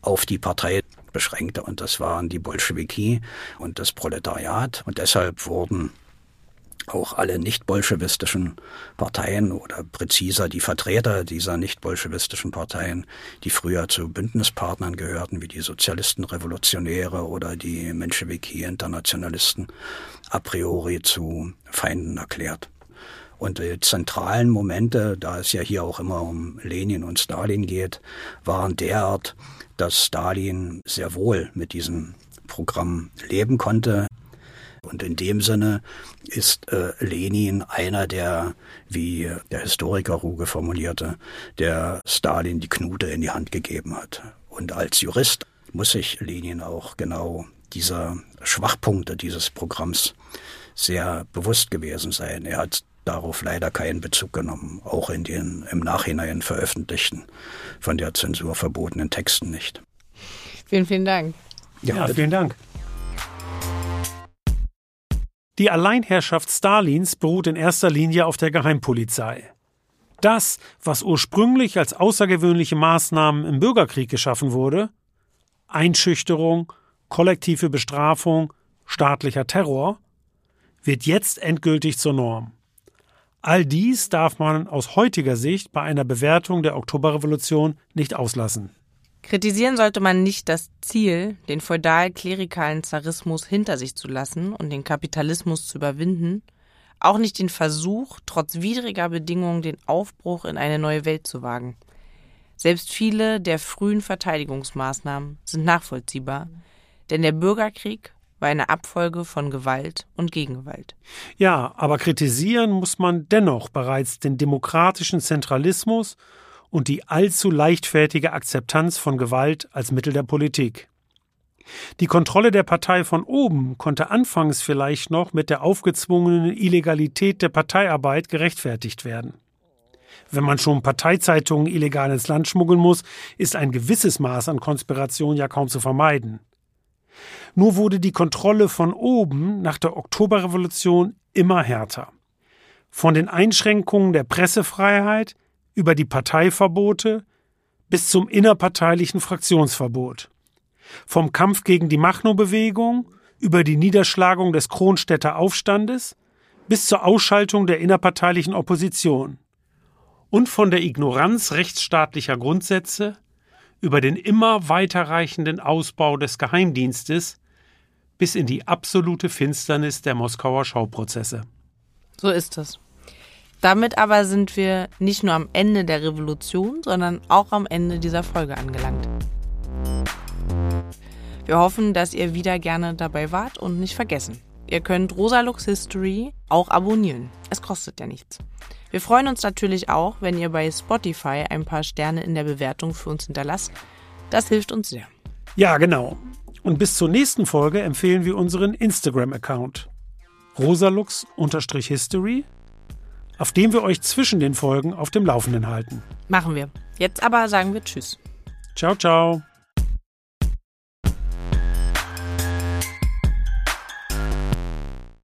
auf die Partei beschränkte und das waren die Bolschewiki und das Proletariat und deshalb wurden auch alle nicht-bolschewistischen Parteien oder präziser die Vertreter dieser nicht-bolschewistischen Parteien, die früher zu Bündnispartnern gehörten, wie die Sozialistenrevolutionäre oder die Menschewiki-Internationalisten, a priori zu Feinden erklärt. Und die zentralen Momente, da es ja hier auch immer um Lenin und Stalin geht, waren derart, dass Stalin sehr wohl mit diesem Programm leben konnte. Und in dem Sinne ist äh, Lenin einer der, wie der Historiker Ruge formulierte, der Stalin die Knute in die Hand gegeben hat. Und als Jurist muss sich Lenin auch genau dieser Schwachpunkte dieses Programms sehr bewusst gewesen sein. Er hat darauf leider keinen Bezug genommen, auch in den im Nachhinein veröffentlichten, von der Zensur verbotenen Texten nicht. Vielen, vielen Dank. Ja, ja vielen Dank. Die Alleinherrschaft Stalins beruht in erster Linie auf der Geheimpolizei. Das, was ursprünglich als außergewöhnliche Maßnahmen im Bürgerkrieg geschaffen wurde, Einschüchterung, kollektive Bestrafung, staatlicher Terror, wird jetzt endgültig zur Norm. All dies darf man aus heutiger Sicht bei einer Bewertung der Oktoberrevolution nicht auslassen. Kritisieren sollte man nicht das Ziel, den feudal-klerikalen Zarismus hinter sich zu lassen und den Kapitalismus zu überwinden, auch nicht den Versuch, trotz widriger Bedingungen den Aufbruch in eine neue Welt zu wagen. Selbst viele der frühen Verteidigungsmaßnahmen sind nachvollziehbar, denn der Bürgerkrieg war eine Abfolge von Gewalt und Gegengewalt. Ja, aber kritisieren muss man dennoch bereits den demokratischen Zentralismus und die allzu leichtfertige Akzeptanz von Gewalt als Mittel der Politik. Die Kontrolle der Partei von oben konnte anfangs vielleicht noch mit der aufgezwungenen Illegalität der Parteiarbeit gerechtfertigt werden. Wenn man schon Parteizeitungen illegal ins Land schmuggeln muss, ist ein gewisses Maß an Konspiration ja kaum zu vermeiden. Nur wurde die Kontrolle von oben nach der Oktoberrevolution immer härter. Von den Einschränkungen der Pressefreiheit über die Parteiverbote bis zum innerparteilichen Fraktionsverbot. Vom Kampf gegen die Machno-Bewegung über die Niederschlagung des Kronstädter Aufstandes bis zur Ausschaltung der innerparteilichen Opposition. Und von der Ignoranz rechtsstaatlicher Grundsätze über den immer weiterreichenden Ausbau des Geheimdienstes bis in die absolute Finsternis der Moskauer Schauprozesse. So ist es. Damit aber sind wir nicht nur am Ende der Revolution, sondern auch am Ende dieser Folge angelangt. Wir hoffen, dass ihr wieder gerne dabei wart und nicht vergessen. Ihr könnt Rosalux History auch abonnieren. Es kostet ja nichts. Wir freuen uns natürlich auch, wenn ihr bei Spotify ein paar Sterne in der Bewertung für uns hinterlasst. Das hilft uns sehr. Ja, genau. Und bis zur nächsten Folge empfehlen wir unseren Instagram-Account rosalux-history, auf dem wir euch zwischen den Folgen auf dem Laufenden halten. Machen wir. Jetzt aber sagen wir Tschüss. Ciao, ciao.